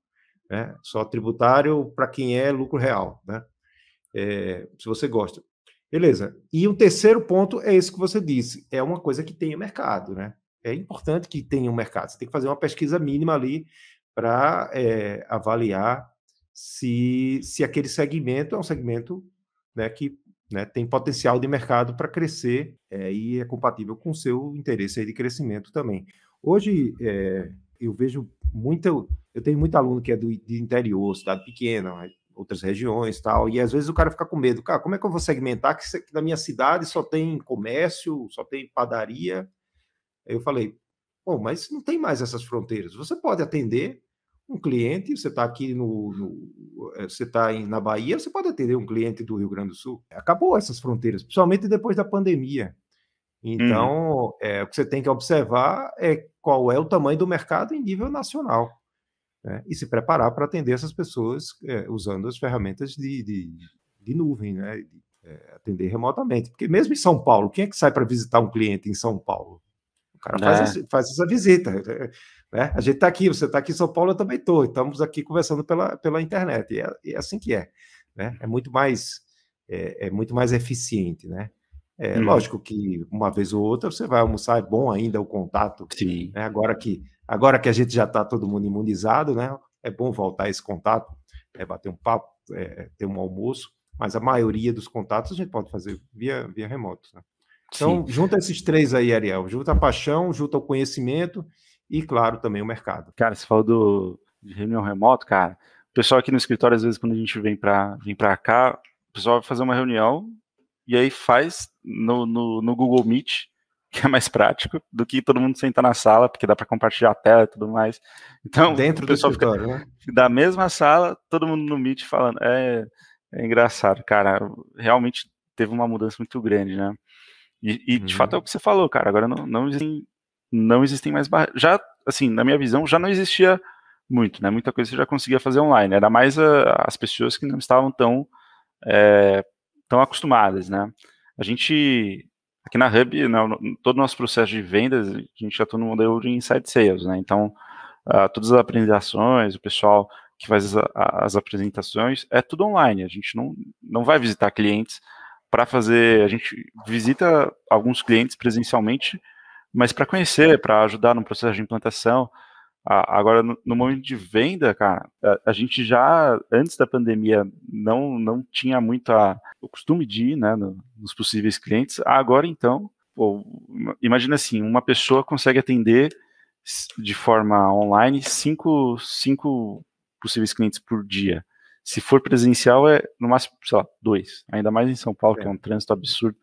né? Só tributário para quem é lucro real, né? É, se você gosta. Beleza. E o terceiro ponto é esse que você disse, é uma coisa que tenha mercado, né? É importante que tenha um mercado. Você tem que fazer uma pesquisa mínima ali para é, avaliar se, se aquele segmento é um segmento né, que né, tem potencial de mercado para crescer é, e é compatível com o seu interesse de crescimento também. Hoje, é, eu vejo muita. Eu tenho muito aluno que é do, de interior, cidade pequena, outras regiões tal, e às vezes o cara fica com medo. Cara, como é que eu vou segmentar que, que na minha cidade só tem comércio, só tem padaria? Eu falei, Bom, mas não tem mais essas fronteiras. Você pode atender um cliente, você está aqui no, no eh, você está na Bahia, você pode atender um cliente do Rio Grande do Sul. Acabou essas fronteiras, principalmente depois da pandemia. Então, uhum. é, o que você tem que observar é qual é o tamanho do mercado em nível nacional. Né? E se preparar para atender essas pessoas é, usando as ferramentas de, de, de nuvem, né? De, é, atender remotamente. Porque mesmo em São Paulo, quem é que sai para visitar um cliente em São Paulo? Cara faz, é. faz essa visita. Né? A gente está aqui, você está aqui em São Paulo, eu também estou. Estamos aqui conversando pela, pela internet. E é, é, assim que é. Né? É muito mais é, é muito mais eficiente, né? É hum. lógico que uma vez ou outra você vai almoçar, é bom ainda o contato. Sim. Né? Agora que agora que a gente já está todo mundo imunizado, né? É bom voltar esse contato, é, bater um papo, é, ter um almoço. Mas a maioria dos contatos a gente pode fazer via, via remoto. Né? Então, Sim. junta esses três aí, Ariel. Junta a paixão, junta o conhecimento e, claro, também o mercado. Cara, você falou do, de reunião remoto, cara. O pessoal aqui no escritório, às vezes, quando a gente vem para vem cá, o pessoal vai fazer uma reunião e aí faz no, no, no, Google Meet, que é mais prático do que todo mundo sentar na sala, porque dá para compartilhar a tela e tudo mais. Então, dentro o pessoal do escritório, fica, né? Da mesma sala, todo mundo no Meet falando. É, é engraçado, cara. Realmente teve uma mudança muito grande, né? E, e de fato é o uhum. que você falou, cara. Agora não, não existem, não existem mais barreiras. Já, assim, na minha visão, já não existia muito, né? Muita coisa você já conseguia fazer online. Era mais a, as pessoas que não estavam tão, é, tão acostumadas, né? A gente, aqui na Hub, no, todo o nosso processo de vendas, a gente já está no modelo de inside sales, né? Então, uh, todas as apresentações, o pessoal que faz as, as apresentações, é tudo online. A gente não, não vai visitar clientes para fazer. A gente visita alguns clientes presencialmente, mas para conhecer, para ajudar no processo de implantação. Agora, no, momento de venda, cara, a, gente já, antes da pandemia, não, não tinha muito a, o costume de ir né, no, nos possíveis clientes. Agora, então, pô, imagina assim, uma pessoa consegue atender de forma online cinco, cinco possíveis clientes por dia. Se for presencial, é no máximo, sei lá, dois. Ainda mais em São Paulo, é. que é um trânsito absurdo.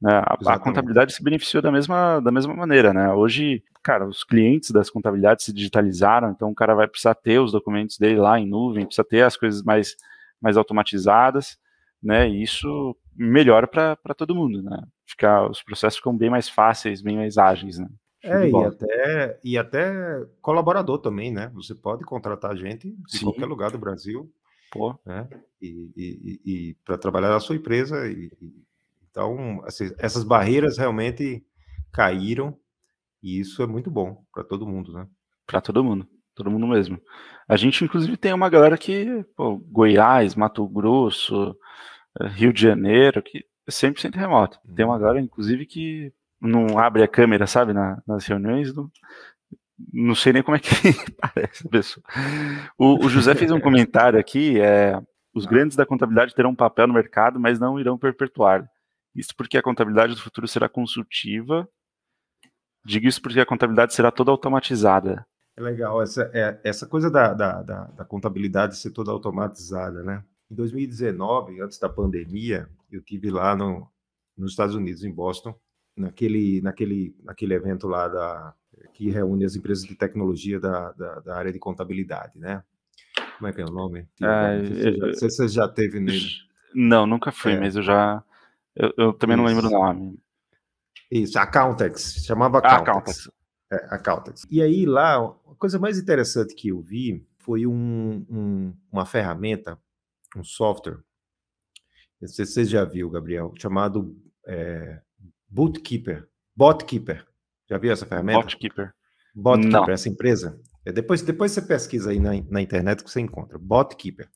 Né? A, a, contabilidade se beneficiou da mesma, da mesma maneira, né? Hoje, cara, os clientes das contabilidades se digitalizaram, então o cara vai precisar ter os documentos dele lá em nuvem, precisa ter as coisas mais, mais automatizadas, né? E isso melhora para todo mundo, né? Ficar, os processos ficam bem mais fáceis, bem mais ágeis, né? É, e até, e até colaborador também, né? Você pode contratar gente de Sim. qualquer lugar do Brasil, Pô. né? E, e, e para trabalhar na sua empresa. E, então, assim, essas barreiras realmente caíram e isso é muito bom para todo mundo, né? Para todo mundo, todo mundo mesmo. A gente, inclusive, tem uma galera que, pô, Goiás, Mato Grosso, eh, Rio de Janeiro, que é 100% remoto. Tem uma uhum. galera, inclusive, que não abre a câmera, sabe, na, nas reuniões, não, não sei nem como é que parece a pessoa. O, o, José fez um comentário aqui, é, os grandes da contabilidade terão um papel no mercado, mas não irão perpetuar. Isso porque a contabilidade do futuro será consultiva. Digo isso porque a contabilidade será toda automatizada. É legal, essa, é, essa coisa da, da, da, da contabilidade ser toda automatizada, né? Em 2019, antes da pandemia, eu tive lá no, nos Estados Unidos, em Boston, naquele, naquele, naquele evento lá da, que reúne as empresas de tecnologia da, da, da área de contabilidade, né? Como é que é o nome? Ah, não sei se você já teve nele. Não, nunca fui, é. mas eu já. Eu, eu também Isso. não lembro o nome. Isso, Accountex, chamava ah, Accountex. Ah, É, Accountex. E aí lá, a coisa mais interessante que eu vi foi um, um, uma ferramenta, um software, não sei se você já viu, Gabriel, chamado é, Bootkeeper. Botkeeper. Já viu essa ferramenta? Botkeeper. Botkeeper, Não. essa empresa. É, depois, depois você pesquisa aí na, na internet que você encontra. Botkeeper.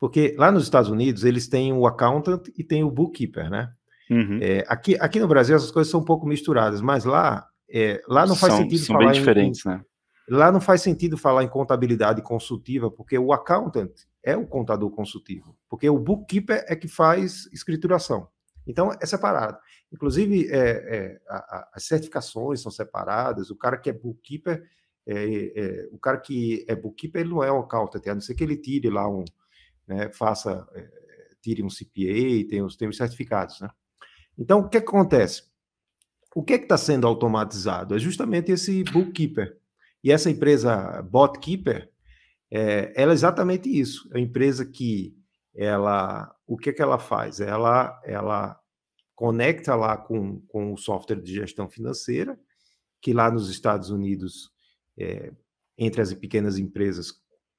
Porque lá nos Estados Unidos eles têm o accountant e tem o bookkeeper, né? Uhum. É, aqui, aqui no Brasil essas coisas são um pouco misturadas, mas lá, é, lá não faz são, sentido são falar bem diferentes, em, né? Lá não faz sentido falar em contabilidade consultiva, porque o accountant é o contador consultivo, porque o bookkeeper é que faz escrituração. Então é separado. Inclusive, é, é, a, a, as certificações são separadas. O cara que é bookkeeper, é, é o cara que é bookkeeper, ele não é um accountant, a não ser que ele tire lá um, né, faça, é, tire um CPA, tem os, tem os certificados, né? Então, o que, que acontece? O que está sendo automatizado? É justamente esse bookkeeper. E essa empresa Botkeeper, é, ela é exatamente isso. É uma empresa que ela, o que, que ela faz? Ela, ela conecta lá com, com o software de gestão financeira, que lá nos Estados Unidos, é, entre as pequenas empresas,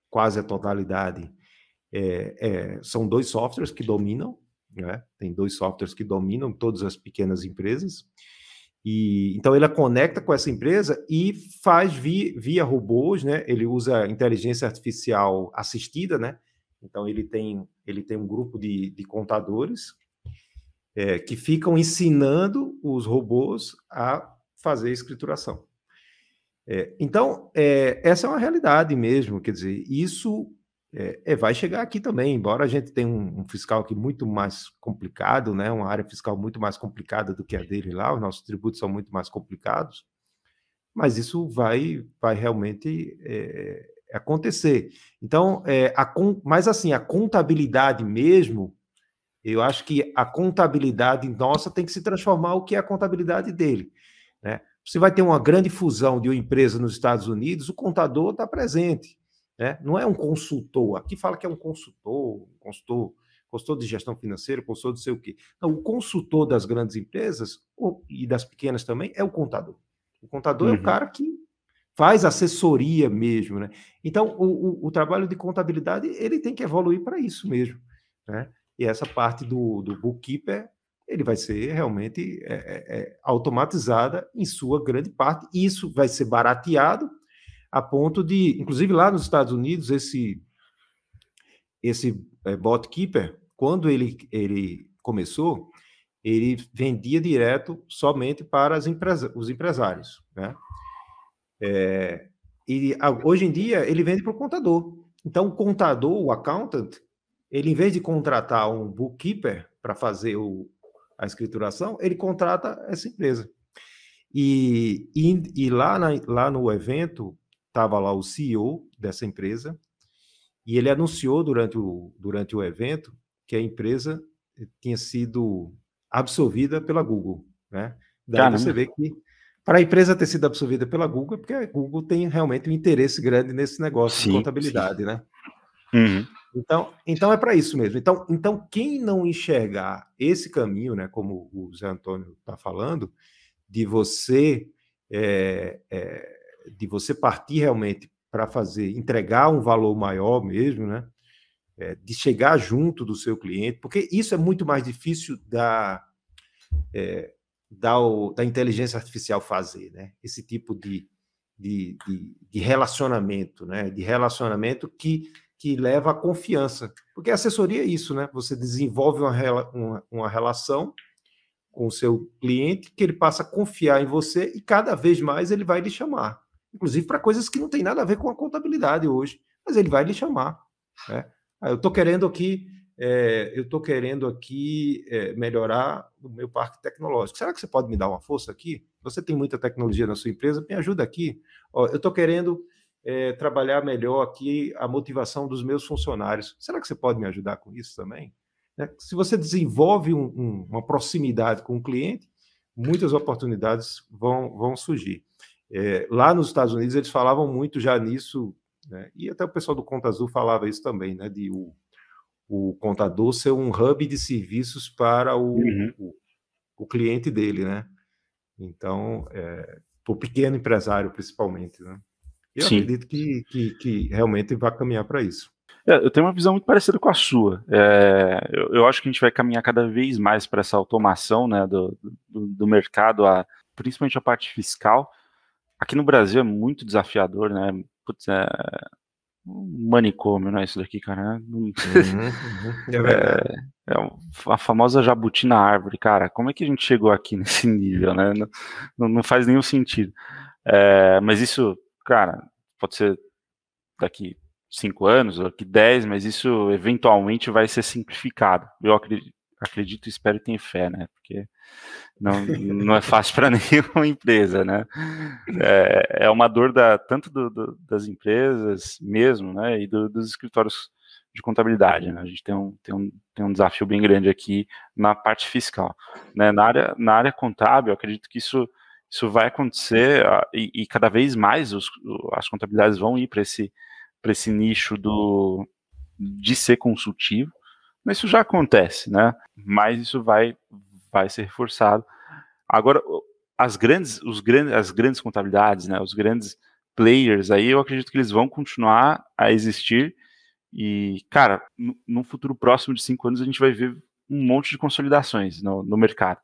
quase a totalidade, é, é, são dois softwares que dominam, né? tem dois softwares que dominam todas as pequenas empresas, e então ele conecta com essa empresa e faz via, via robôs, né? Ele usa inteligência artificial assistida, né? Então ele tem ele tem um grupo de, de contadores é, que ficam ensinando os robôs a fazer escrituração. É, então, é, essa é uma realidade mesmo, quer dizer, isso é, é, vai chegar aqui também, embora a gente tenha um, um, fiscal aqui muito mais complicado, né, uma área fiscal muito mais complicada do que a dele lá, os nossos tributos são muito mais complicados, mas isso vai, vai realmente é, acontecer. Então, é, a, mas assim, a contabilidade mesmo, eu acho que a contabilidade nossa tem que se transformar o que é a contabilidade dele. Né? Você vai ter uma grande fusão de uma empresa nos Estados Unidos, o contador está presente. Né? Não é um consultor. Aqui fala que é um consultor, consultor, consultor de gestão financeira, consultor de sei o quê. Não, o consultor das grandes empresas e das pequenas também é o contador. O contador uhum. é o uhum. cara que faz assessoria mesmo, né? Então, o, o, o, trabalho de contabilidade, ele tem que evoluir para isso mesmo, né? E essa parte do, do bookkeeper, ele vai ser realmente é, é, é automatizada em sua grande parte. Isso vai ser barateado a ponto de, inclusive lá nos Estados Unidos, esse esse é, botkeeper, quando ele, ele começou, ele vendia direto somente para as empresa, os empresários, né? É, e hoje em dia ele vende para o contador. Então, o contador, o accountant, ele em vez de contratar um bookkeeper para fazer o, a escrituração, ele contrata essa empresa. E, e, e lá, na, lá no evento estava lá o CEO dessa empresa e ele anunciou durante o, durante o evento que a empresa tinha sido absorvida pela Google, né? Daí Caramba. você vê que para a empresa ter sido absorvida pela Google, é porque a Google tem realmente um interesse grande nesse negócio sim, de contabilidade, sim. né? Uhum. Então, então é para isso mesmo. Então, então, quem não enxergar esse caminho, né, como o Zé Antônio está falando, de você é, é, de você partir realmente para fazer, entregar um valor maior mesmo, né? É, de chegar junto do seu cliente, porque isso é muito mais difícil da, da, da inteligência artificial fazer, né? Esse tipo de, de, de, de relacionamento, né? De relacionamento que, que leva à confiança. Porque a assessoria é isso, né? Você desenvolve uma, uma, uma relação com o seu cliente que ele passa a confiar em você e cada vez mais ele vai lhe chamar. Inclusive para coisas que não tem nada a ver com a contabilidade hoje, mas ele vai lhe chamar. Né? Ah, eu estou querendo aqui é, eu estou querendo aqui é, melhorar o meu parque tecnológico. Será que você pode me dar uma força aqui? Você tem muita tecnologia na sua empresa, me ajuda aqui. Ó, eu estou querendo é, trabalhar melhor aqui a motivação dos meus funcionários. Será que você pode me ajudar com isso também? Né? Se você desenvolve um, um, uma proximidade com o cliente, muitas oportunidades vão, vão surgir. É, lá nos Estados Unidos, eles falavam muito já nisso, né? e até o pessoal do Conta Azul falava isso também, né? de o, o contador ser um hub de serviços para o, uhum. o, o, cliente dele, né? Então, é, para o pequeno empresário, principalmente, né? Eu Sim. acredito que, que, que realmente vai caminhar para isso. É, eu tenho uma visão muito parecida com a sua. É, eu, eu, acho que a gente vai caminhar cada vez mais para essa automação né, do, do, do, mercado, a, principalmente a parte fiscal. Aqui no Brasil é muito desafiador, né? Putz, é, um manicômio, não é isso daqui, cara? Uhum, uhum. É. É, é, a famosa jabuti na árvore, cara. Como é que a gente chegou aqui nesse nível, né? Não, não faz nenhum sentido. É, mas isso, cara, pode ser daqui cinco anos, ou daqui dez, mas isso eventualmente vai ser simplificado. Eu acredito, espero e tenho fé, né? Porque não, não é fácil para nenhuma empresa, né? É, é uma dor da, tanto do, do, das empresas mesmo, né? E do, dos escritórios de contabilidade, né? A gente tem um, tem, um, tem um desafio bem grande aqui na parte fiscal. Né? Na, área, na área contábil, acredito que isso, isso vai acontecer e, e cada vez mais os, as contabilidades vão ir para esse, esse nicho do, de ser consultivo, mas isso já acontece, né? Mas isso vai, vai ser reforçado. Agora, as grandes, os grandes, as grandes contabilidades, né, os grandes players aí, eu acredito que eles vão continuar a existir e, cara, no futuro próximo de cinco anos a gente vai ver um monte de consolidações no, no mercado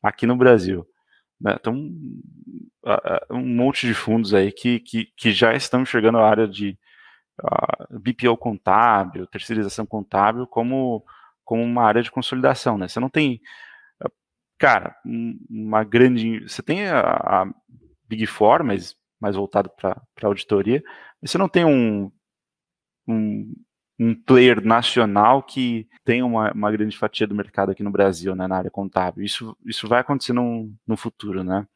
aqui no Brasil. Né? Então, um monte de fundos aí que, que, que já estão enxergando a área de uh, BPO contábil, terceirização contábil como, como uma área de consolidação. Né? Você não tem cara, uma grande. Você tem a, a Big Four, mas mais voltado para auditoria, mas você não tem um, um, um, player nacional que tem uma, uma grande fatia do mercado aqui no Brasil, né, na área contábil. Isso, isso vai acontecer no, no futuro, né?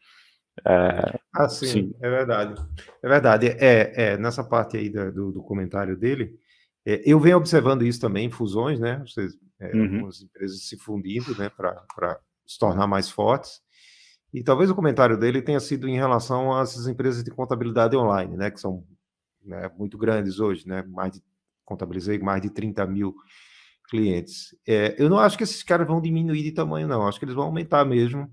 É, ah, sim, sim, é verdade. É verdade. É, é nessa parte aí do, do comentário dele, é, eu venho observando isso também, fusões, né? Vocês, é, uhum. Algumas empresas se fundindo, né, para se tornar mais fortes. E talvez o comentário dele tenha sido em relação às empresas de contabilidade online, né, que são né, muito grandes hoje, né, mais de, contabilizei mais de 30 mil clientes. É, eu não acho que esses caras vão diminuir de tamanho, não. Acho que eles vão aumentar mesmo,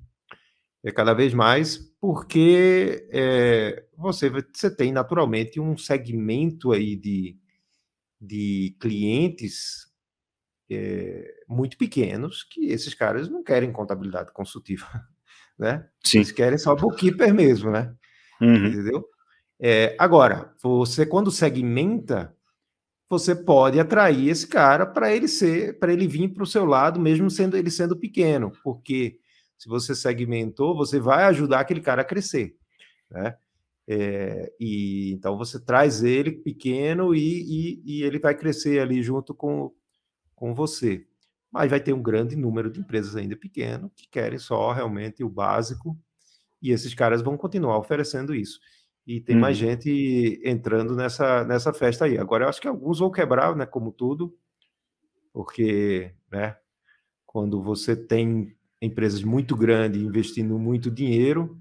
é, cada vez mais, porque é, você, você tem naturalmente um segmento aí de, de clientes é, muito pequenos que esses caras não querem contabilidade consultiva, né? Sim. Eles querem só bookkeeper mesmo, né? Uhum. Entendeu? É, agora, você quando segmenta, você pode atrair esse cara para ele ser, para ele vir para o seu lado, mesmo sendo ele sendo pequeno, porque se você segmentou, você vai ajudar aquele cara a crescer, né? É, e então você traz ele pequeno e, e, e, ele vai crescer ali junto com, com você. Mas vai ter um grande número de empresas ainda pequeno que querem só realmente o básico, e esses caras vão continuar oferecendo isso. E tem mais uhum. gente entrando nessa, nessa festa aí. Agora, eu acho que alguns vão quebrar, né? Como tudo, porque, né? Quando você tem empresas muito grandes investindo muito dinheiro,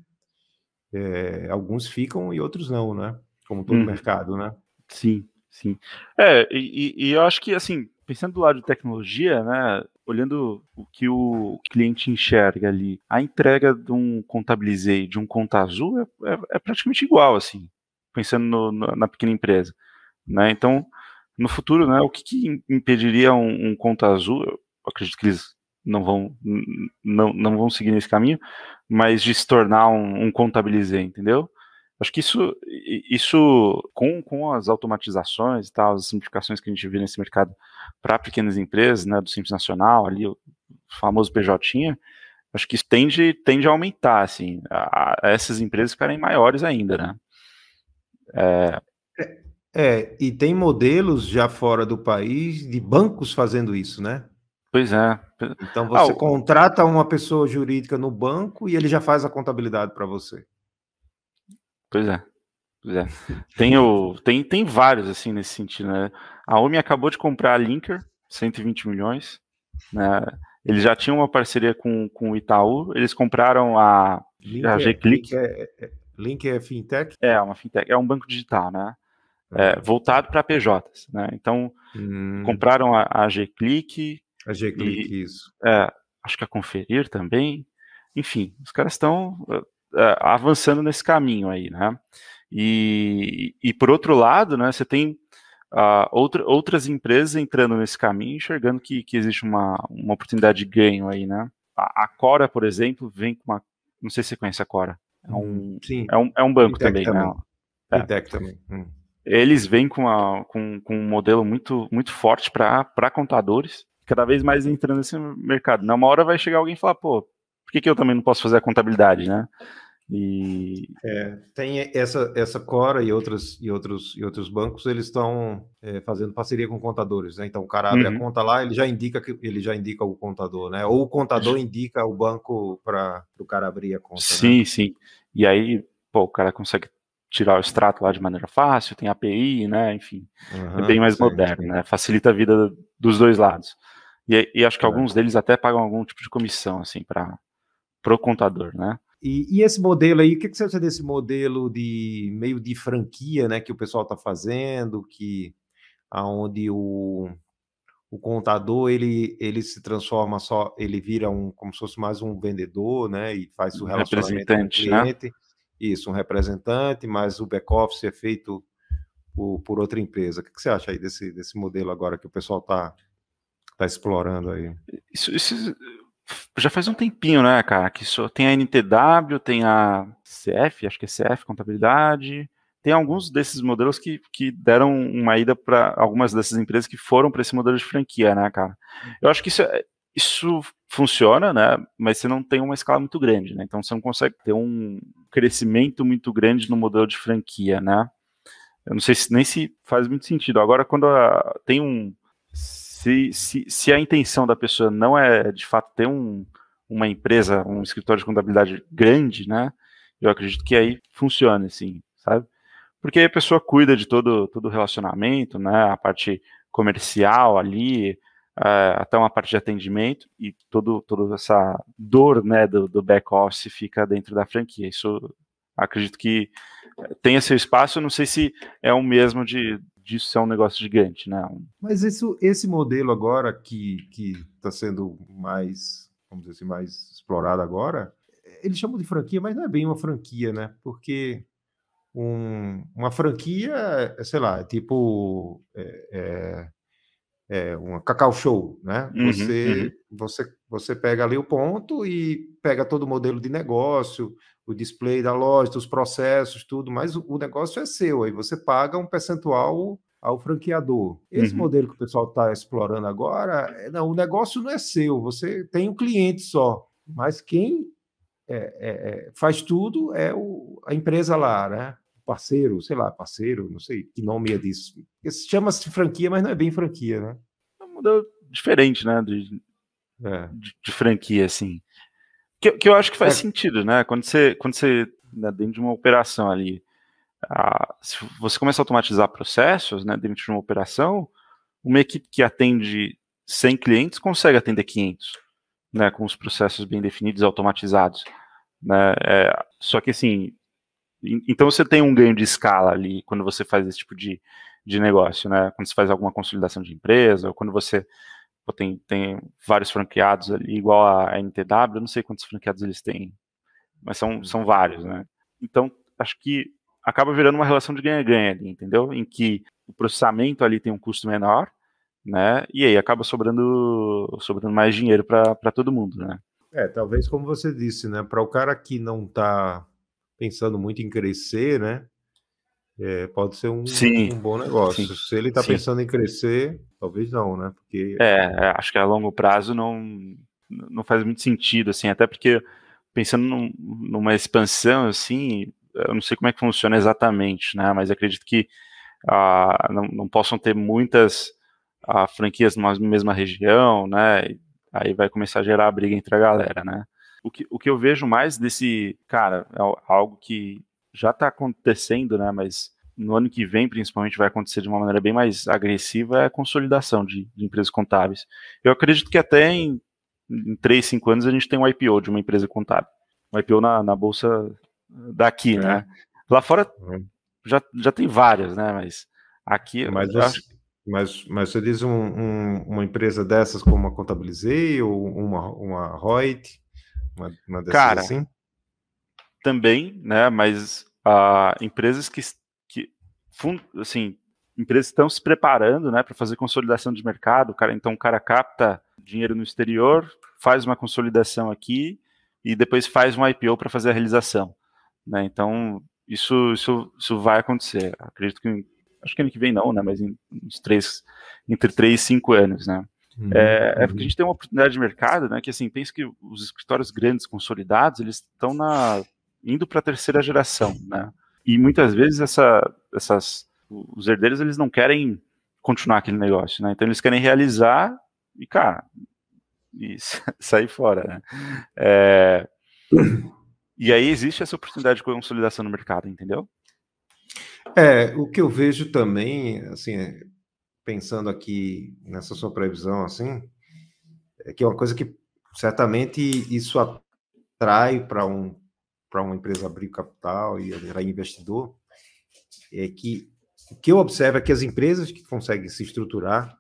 é, alguns ficam e outros não, né? Como todo hum. mercado, né? Sim, sim. É, e, e, eu acho que, assim, pensando do lado de tecnologia, né? Olhando o que o cliente enxerga ali, a entrega de um contabilizei, de um conta azul, é, é, é praticamente igual, assim, pensando no, no, na pequena empresa, né? Então, no futuro, né, o que, que impediria um, um conta azul? Eu acredito que eles não vão, não, não vão seguir nesse caminho, mas de se tornar um, um contabilizei, entendeu? Acho que isso, isso com, com as automatizações e tal, as simplificações que a gente vê nesse mercado para pequenas empresas, né, do Simples Nacional, ali, o famoso PJ, acho que isso tende, tende a aumentar, assim, a, a essas empresas ficarem maiores ainda, né? É... é, e tem modelos já fora do país de bancos fazendo isso, né? Pois é. Então você ah, contrata uma pessoa jurídica no banco e ele já faz a contabilidade para você. Pois é. Pois é. Tem, o, tem, tem vários assim nesse sentido, né? A OMI acabou de comprar a Linker, 120 milhões. Né? Eles já tinham uma parceria com, com o Itaú, eles compraram a, Link a G-Click. É, é, é, Link é fintech? É, uma fintech, é um banco digital, né? É, voltado para PJs, né? Então, hum. compraram a, a G-Click, a G-Click, isso. É, acho que a Conferir também. Enfim, os caras estão uh, avançando nesse caminho aí, né? E, e por outro lado, né, você tem uh, outra, outras empresas entrando nesse caminho, enxergando que, que existe uma, uma oportunidade de ganho aí, né? A, a Cora, por exemplo, vem com uma. Não sei se você conhece a Cora. É um, hum, Sim. É um, é um banco também, também, né? É. também. Hum. Eles vêm com, uma, com, com um modelo muito, muito forte para contadores cada vez mais entrando nesse mercado. Na uma hora vai chegar alguém e falar, pô, por que, que eu também não posso fazer a contabilidade, né? E é, tem essa essa Cora e outros e outros e outros bancos eles estão é, fazendo parceria com contadores, né? Então o cara abre uhum. a conta lá, ele já indica que ele já indica o contador, né? Ou o contador indica o banco para o cara abrir a conta. Né? Sim, né? sim. E aí, pô, o cara consegue tirar o extrato lá de maneira fácil, tem API, né? Enfim, uhum, é bem mais sim, moderno, sim. né? Facilita a vida dos dois lados. E, e acho que é. alguns deles até pagam algum tipo de comissão, assim, para o contador, né? E, e, esse modelo aí, o que, que você acha desse modelo de meio de franquia, né, que o pessoal está fazendo, que aonde o, o contador ele, ele se transforma só, ele vira um como se fosse mais um vendedor, né, e faz o relacionamento com o né? cliente, né? isso, um representante, mas o back office é feito por, por outra empresa. O que, que você acha aí desse, desse modelo agora que o pessoal está tá explorando aí? Isso, isso, já faz um tempinho, né, cara? Que só tem a NTW, tem a CF, acho que é CF Contabilidade. Tem alguns desses modelos que, que deram uma ida para algumas dessas empresas que foram para esse modelo de franquia, né, cara? Eu acho que isso, é, isso funciona, né? Mas você não tem uma escala muito grande, né? Então você não consegue ter um crescimento muito grande no modelo de franquia, né? Eu não sei se nem se faz muito sentido. Agora, quando a, tem um se, se, se a intenção da pessoa não é, de fato, ter um, uma empresa, um escritório de contabilidade grande, né? Eu acredito que aí funcione, assim, sabe? Porque aí a pessoa cuida de todo, todo o relacionamento, né? A parte comercial ali, uh, até uma parte de atendimento e todo, toda essa dor, né, do, do back-office fica dentro da franquia. Isso acredito que tenha seu espaço, não sei se é o mesmo de, disso ser um negócio gigante, né? Mas isso, esse modelo agora que está sendo mais, vamos dizer assim, mais explorado agora, eles chamam de franquia, mas não é bem uma franquia, né? Porque um, uma franquia, sei lá, é tipo é, é, é uma cacau show, né? Uhum, você, uhum. você, você pega ali o ponto e pega todo o modelo de negócio, o display da loja, os processos, tudo, mas o, negócio é seu, aí você paga um percentual ao franqueador. Esse uhum. modelo que o pessoal está explorando agora, é, não, o negócio não é seu, você tem um cliente só, mas quem é, é, é, faz tudo é o, a empresa lá, né? parceiro, sei lá, parceiro, não sei que nome é disso. Chama-se franquia, mas não é bem franquia, né? É um modelo diferente, né? De, é. de, de franquia, assim. Que, que, eu acho que faz é. sentido, né? Quando você, quando você né, dentro de uma operação ali, a, se você começa a automatizar processos, né, dentro de uma operação, uma equipe que atende 100 clientes consegue atender 500, né, com os processos bem definidos, automatizados, né? É, só que assim, então você tem um ganho de escala ali quando você faz esse tipo de, de negócio, né? Quando você faz alguma consolidação de empresa, ou quando você pô, tem, tem vários franqueados ali, igual a NTW, eu não sei quantos franqueados eles têm, mas são, são vários, né? Então, acho que acaba virando uma relação de ganha-ganha ali, entendeu? Em que o processamento ali tem um custo menor, né? E aí acaba sobrando, sobrando mais dinheiro para todo mundo, né? É, talvez como você disse, né? Para o cara que não está pensando muito em crescer, né? É, pode ser um, um, bom negócio. Sim. Se ele está pensando em crescer, talvez não, né? Porque é, é, acho que a longo prazo não não faz muito sentido, assim, até porque pensando num, numa expansão, assim, eu não sei como é que funciona exatamente, né? Mas acredito que ah, não, não possam ter muitas ah, franquias numa mesma região, né? Aí vai começar a gerar briga entre a galera, né? O que, o que eu vejo mais desse, cara, é algo que já está acontecendo, né? Mas no ano que vem, principalmente, vai acontecer de uma maneira bem mais agressiva é a consolidação de, de empresas contábeis. Eu acredito que até em, em 3, 5 anos a gente tem um IPO de uma empresa contábil. Um IPO na, na bolsa daqui, é. né? Lá fora é. já, já tem várias, né? Mas aqui. Mas, você, acho... mas, mas você diz um, um, uma empresa dessas como a Contabilizei ou uma, uma Reut? Uma, uma dessas Cara, assim? Também, né? Mas uh, empresas que, que assim, empresas estão se preparando, né, para fazer consolidação de mercado. Cara, então o cara capta dinheiro no exterior, faz uma consolidação aqui e depois faz um IPO para fazer a realização. Né? Então, isso, isso, isso vai acontecer. Acredito que, acho que ano que vem não, né? mas em uns três, entre três e cinco anos. Né? Uhum, é, é, porque a gente tem uma oportunidade de mercado, né? Que assim, penso que os escritórios grandes consolidados, eles estão na indo para a terceira geração, né? E muitas vezes essa, essas os herdeiros eles não querem continuar aquele negócio, né? Então eles querem realizar e cara, e sair fora, né? É, e aí existe essa oportunidade de consolidação no mercado, entendeu? É, o que eu vejo também, assim, é, pensando aqui nessa sua previsão, assim, é que é uma coisa que certamente isso atrai para um para uma empresa abrir capital e atrair investidor, é que o que eu observo é que as empresas que conseguem se estruturar,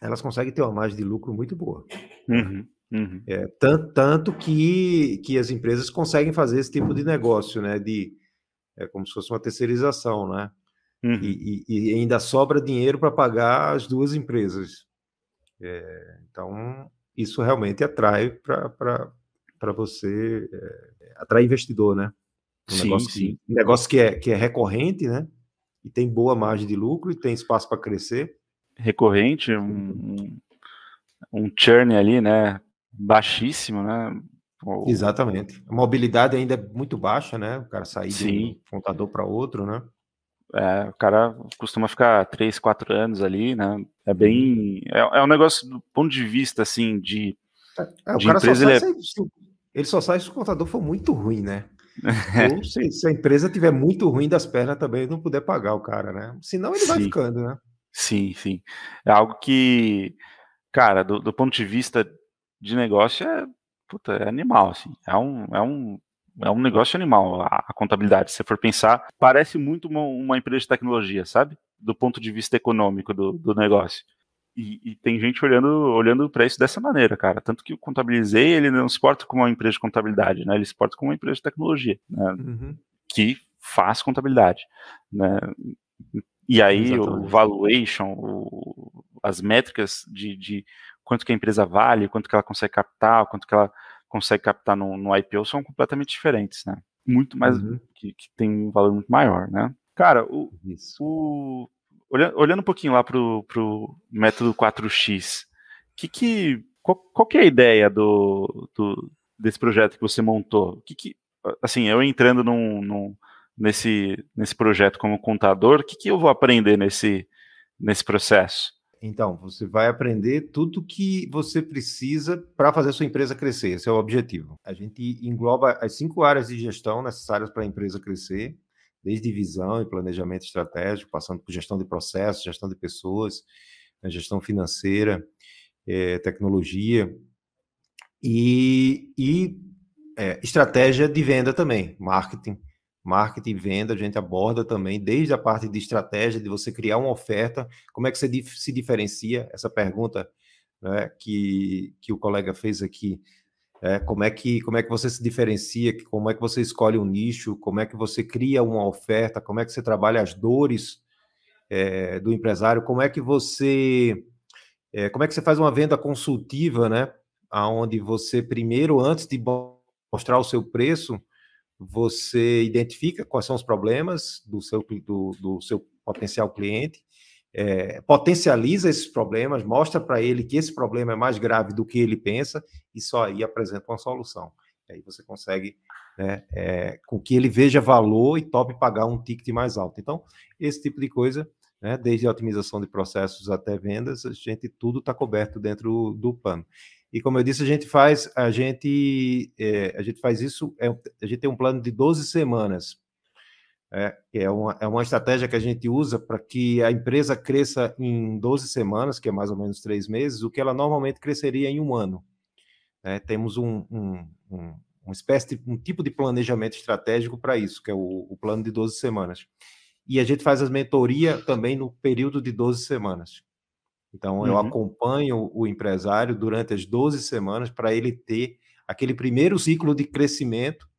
elas conseguem ter uma margem de lucro muito boa. Uhum. Uhum. É, tanto, tanto que, que as empresas conseguem fazer esse tipo de negócio, né? De, é como se fosse uma terceirização, né? Uhum. E, e, e, ainda sobra dinheiro para pagar as duas empresas. É, então, isso realmente atrai para você é, atrair investidor, né? Um sim, negócio, sim. Que, um negócio que é, que é recorrente, né? E tem boa margem de lucro e tem espaço para crescer. Recorrente, um, um churn ali, né? baixíssimo, né? O... Exatamente. A mobilidade ainda é muito baixa, né? O cara sair Sim. de um contador para outro, né? É, o cara costuma ficar três, quatro anos ali, né? É bem. Uhum. É, é um negócio do ponto de vista, assim, de. É, o de cara empresa, só sai, é... se, ele só sai se o contador for muito ruim, né? Ou se, se, a empresa tiver muito ruim das pernas também, não puder pagar o cara, né? Senão ele sim. vai ficando, né? Sim, sim. É algo que, cara, do, do ponto de vista de negócio é, puta, é animal, assim. É um, é um, é um negócio animal a, a contabilidade. Se você for pensar, parece muito uma, uma, empresa de tecnologia, sabe? Do ponto de vista econômico do, do negócio. E, e, tem gente olhando, olhando para isso dessa maneira, cara. Tanto que o Contabilizei, ele não se porta como uma empresa de contabilidade, né? Ele se porta como uma empresa de tecnologia, né? Uhum. Que faz contabilidade, né? E aí Exatamente. o valuation, o, as métricas de, de quanto que a empresa vale, quanto que ela consegue captar, quanto que ela consegue captar no, no IPO são completamente diferentes, né? Muito mais, uhum. que, que, tem um valor muito maior, né? Cara, o, o olhando, olhando um pouquinho lá pro, pro método 4X, que que, qual, qual que é a ideia do, do, desse projeto que você montou? Que que, assim, eu entrando num, num, nesse, nesse projeto como contador, o que, que eu vou aprender nesse, nesse processo? Então, você vai aprender tudo que você precisa para fazer sua empresa crescer. Esse é o objetivo. A gente engloba as cinco áreas de gestão necessárias para a empresa crescer, desde visão e planejamento estratégico, passando por gestão de processos, gestão de pessoas, né, gestão financeira, é, tecnologia e, e é, estratégia de venda também, marketing. Marketing e venda, a gente aborda também desde a parte de estratégia, de você criar uma oferta, como é que você se diferencia, essa pergunta né, que, que o colega fez aqui, é, como, é que, como é que você se diferencia, como é que você escolhe um nicho, como é que você cria uma oferta, como é que você trabalha as dores é, do empresário, como é que você é, como é que você faz uma venda consultiva, né? Onde você primeiro, antes de mostrar o seu preço, você identifica quais são os problemas do seu, do, do seu potencial cliente, é, potencializa esses problemas, mostra para ele que esse problema é mais grave do que ele pensa e só aí apresenta uma solução. E aí você consegue né, é, com que ele veja valor e tope pagar um ticket mais alto. Então, esse tipo de coisa, né, desde a otimização de processos até vendas, a gente tudo está coberto dentro do plano. E como eu disse, a gente faz, a gente, é, a gente faz isso, é, a gente tem um plano de 12 semanas. É, é, uma, é uma estratégia que a gente usa para que a empresa cresça em 12 semanas, que é mais ou menos três meses, o que ela normalmente cresceria em um ano. É, temos um, um, um, uma espécie de um tipo de planejamento estratégico para isso, que é o, o plano de 12 semanas. E a gente faz as mentoria também no período de 12 semanas. Então, uhum. eu acompanho o empresário durante as 12 semanas para ele ter aquele primeiro ciclo de crescimento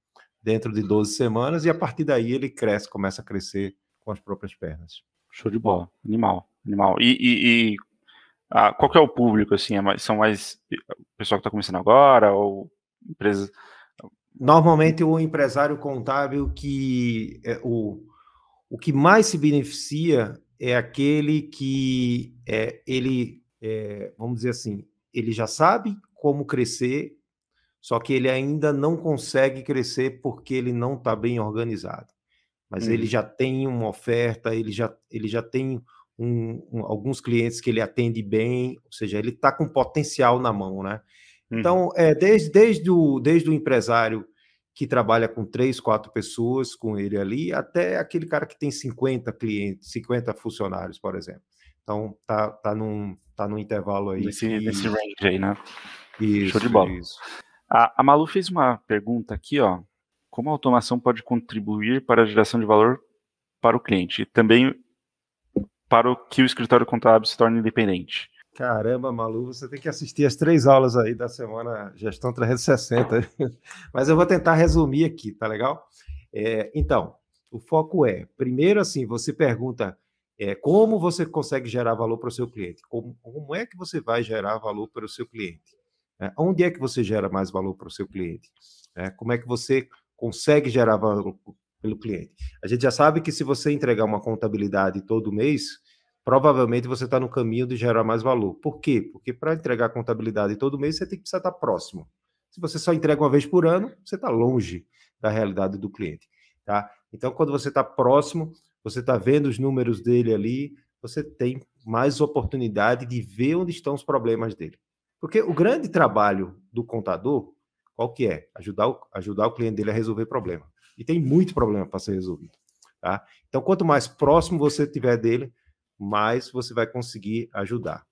dentro de 12 semanas e a partir daí ele cresce, começa a crescer com as próprias pernas. Show de bola, animal, animal. E, e, e ah, qual que é o público, assim, é mais, são mais o pessoal que está começando agora ou empresas... Normalmente o empresário contábil que é, o, o que mais se beneficia é aquele que é, ele, é, vamos dizer assim, ele já sabe como crescer, só que ele ainda não consegue crescer porque ele não está bem organizado. Mas uhum. ele já tem uma oferta, ele já, ele já tem um, um, alguns clientes que ele atende bem, ou seja, ele está com potencial na mão, né? Uhum. Então, é, desde, desde, o, desde o empresário que trabalha com três, quatro pessoas com ele ali, até aquele cara que tem 50 clientes, 50 funcionários, por exemplo. Então, tá, tá, num, tá num intervalo aí. Nesse, que... nesse range aí, né? Isso, Show de bola. Isso. A, a Malu fez uma pergunta aqui, ó. Como a automação pode contribuir para a geração de valor para o cliente? E também para o que o escritório contábil se torne independente. Caramba, Malu, você tem que assistir as três aulas aí da semana Gestão 360. Mas eu vou tentar resumir aqui, tá legal? É, então, o foco é, primeiro assim, você pergunta é, como você consegue gerar valor para o seu cliente? Como, como, é que você vai gerar valor para o seu cliente? É, onde é que você gera mais valor para o seu cliente? É, como é que você consegue gerar valor pelo cliente? A gente já sabe que se você entregar uma contabilidade todo mês, provavelmente você está no caminho de gerar mais valor. Por quê? Porque para entregar contabilidade todo mês, você tem que estar próximo. Se você só entrega uma vez por ano, você está longe da realidade do cliente. Tá? Então, quando você está próximo, você está vendo os números dele ali, você tem mais oportunidade de ver onde estão os problemas dele. Porque o grande trabalho do contador, qual que é? Ajudar o, ajudar o cliente dele a resolver problema. E tem muito problema para ser resolvido. Tá? Então, quanto mais próximo você tiver dele, mais você vai conseguir ajudar.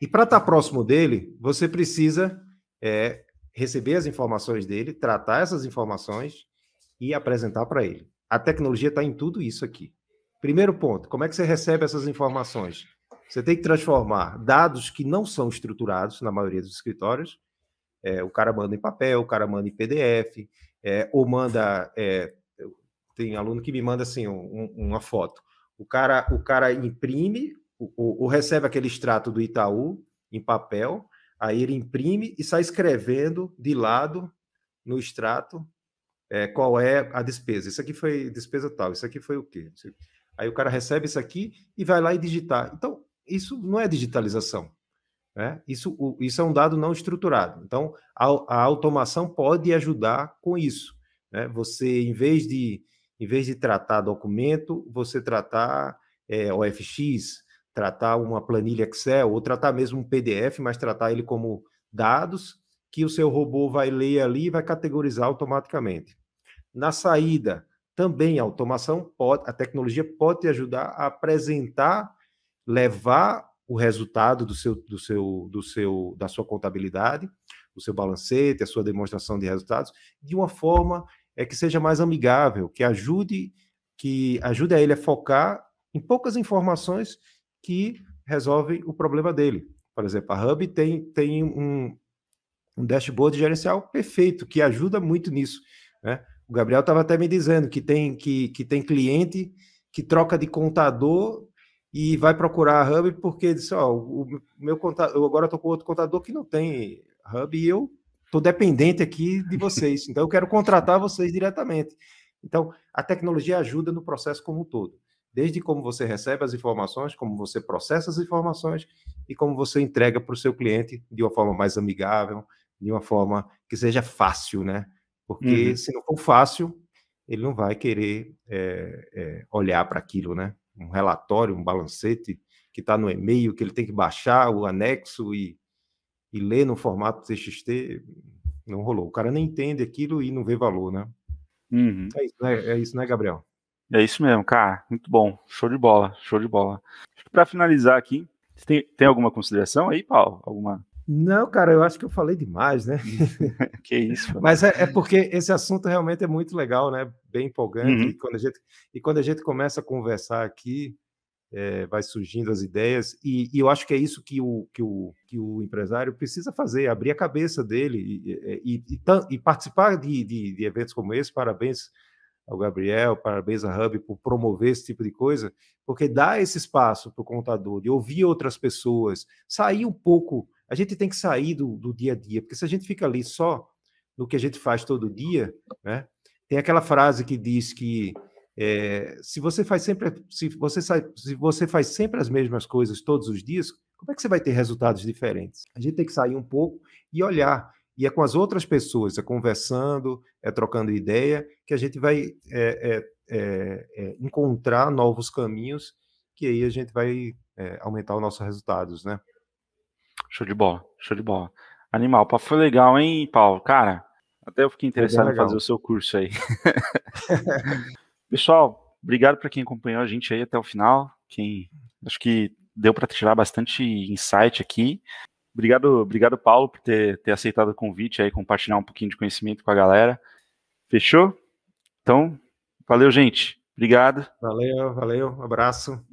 E para estar tá próximo dele, você precisa é, receber as informações dele, tratar essas informações e apresentar para ele. A tecnologia está em tudo isso aqui. Primeiro ponto: como é que você recebe essas informações? Você tem que transformar dados que não são estruturados na maioria dos escritórios. É, o cara manda em papel, o cara manda em PDF, é, ou manda. É, tem aluno que me manda assim um, uma foto. O cara, o cara imprime, ou, recebe aquele extrato do Itaú em papel, aí ele imprime e sai escrevendo de lado no extrato é, qual é a despesa. Isso aqui foi despesa tal, isso aqui foi o quê? Aí o cara recebe isso aqui e vai lá e digitar. Então, isso não é digitalização. Né? Isso, isso é um dado não estruturado. Então, a, a automação pode ajudar com isso. Né? Você, em vez de em vez de tratar documento, você tratar é, OFX, tratar uma planilha Excel, ou tratar mesmo um PDF, mas tratar ele como dados que o seu robô vai ler ali e vai categorizar automaticamente. Na saída, também a automação pode, a tecnologia pode te ajudar a apresentar, levar o resultado do seu, do seu, do seu, da sua contabilidade, o seu balancete, a sua demonstração de resultados, de uma forma é que seja mais amigável, que ajude, que ajude a ele a focar em poucas informações que resolvem o problema dele. Por exemplo, a Hub tem, tem um, um dashboard gerencial perfeito, que ajuda muito nisso. Né? O Gabriel estava até me dizendo que tem, que, que tem cliente que troca de contador e vai procurar a Hub porque disse, ó, o meu contador, eu agora estou com outro contador que não tem Hub e eu estou dependente aqui de vocês, então eu quero contratar vocês diretamente. Então, a tecnologia ajuda no processo como um todo, desde como você recebe as informações, como você processa as informações e como você entrega para o seu cliente de uma forma mais amigável, de uma forma que seja fácil, né? Porque uhum. se não for fácil, ele não vai querer é, é, olhar para aquilo, né? Um relatório, um balancete que está no e-mail, que ele tem que baixar o anexo e, e ler no formato TXT, não rolou. O cara nem entende aquilo e não vê valor, né? Uhum. É, isso, né? é isso, né, Gabriel? É isso mesmo, cara. Muito bom. Show de bola, show de bola. Para finalizar aqui, tem, tem alguma consideração aí, Paulo? Alguma não, cara, eu acho que eu falei demais, né? que isso. Mas é, é, porque esse assunto realmente é muito legal, né? Bem empolgante. Uhum. E, quando a gente, e quando a gente começa a conversar aqui, é, vai surgindo as ideias. E, e, eu acho que é isso que o, que, o, que o empresário precisa fazer: abrir a cabeça dele e, e, e participar de, de, de eventos como esse. Parabéns ao Gabriel, parabéns à Hub por promover esse tipo de coisa, porque dá esse espaço para o contador de ouvir outras pessoas, sair um pouco a gente tem que sair do, do dia a dia, porque se a gente fica ali só no que a gente faz todo dia, né? Tem aquela frase que diz que é, se você faz sempre, se você, se você faz sempre as mesmas coisas todos os dias, como é que você vai ter resultados diferentes? A gente tem que sair um pouco e olhar. E é com as outras pessoas, é conversando, é trocando ideia, que a gente vai é, é, encontrar novos caminhos, que aí a gente vai aumentar os nossos resultados, né? Show de bola, show de bola. Animal, papo foi legal, hein, Paulo? Cara, até eu fiquei interessado em fazer o seu curso aí. Pessoal, obrigado para quem acompanhou a gente aí até o final. Quem acho que deu para tirar bastante insight aqui. Obrigado, obrigado Paulo por ter, ter aceitado o convite aí, compartilhar um pouquinho de conhecimento com a galera. Fechou? Então, valeu, gente. Obrigado. Valeu, valeu. Um abraço.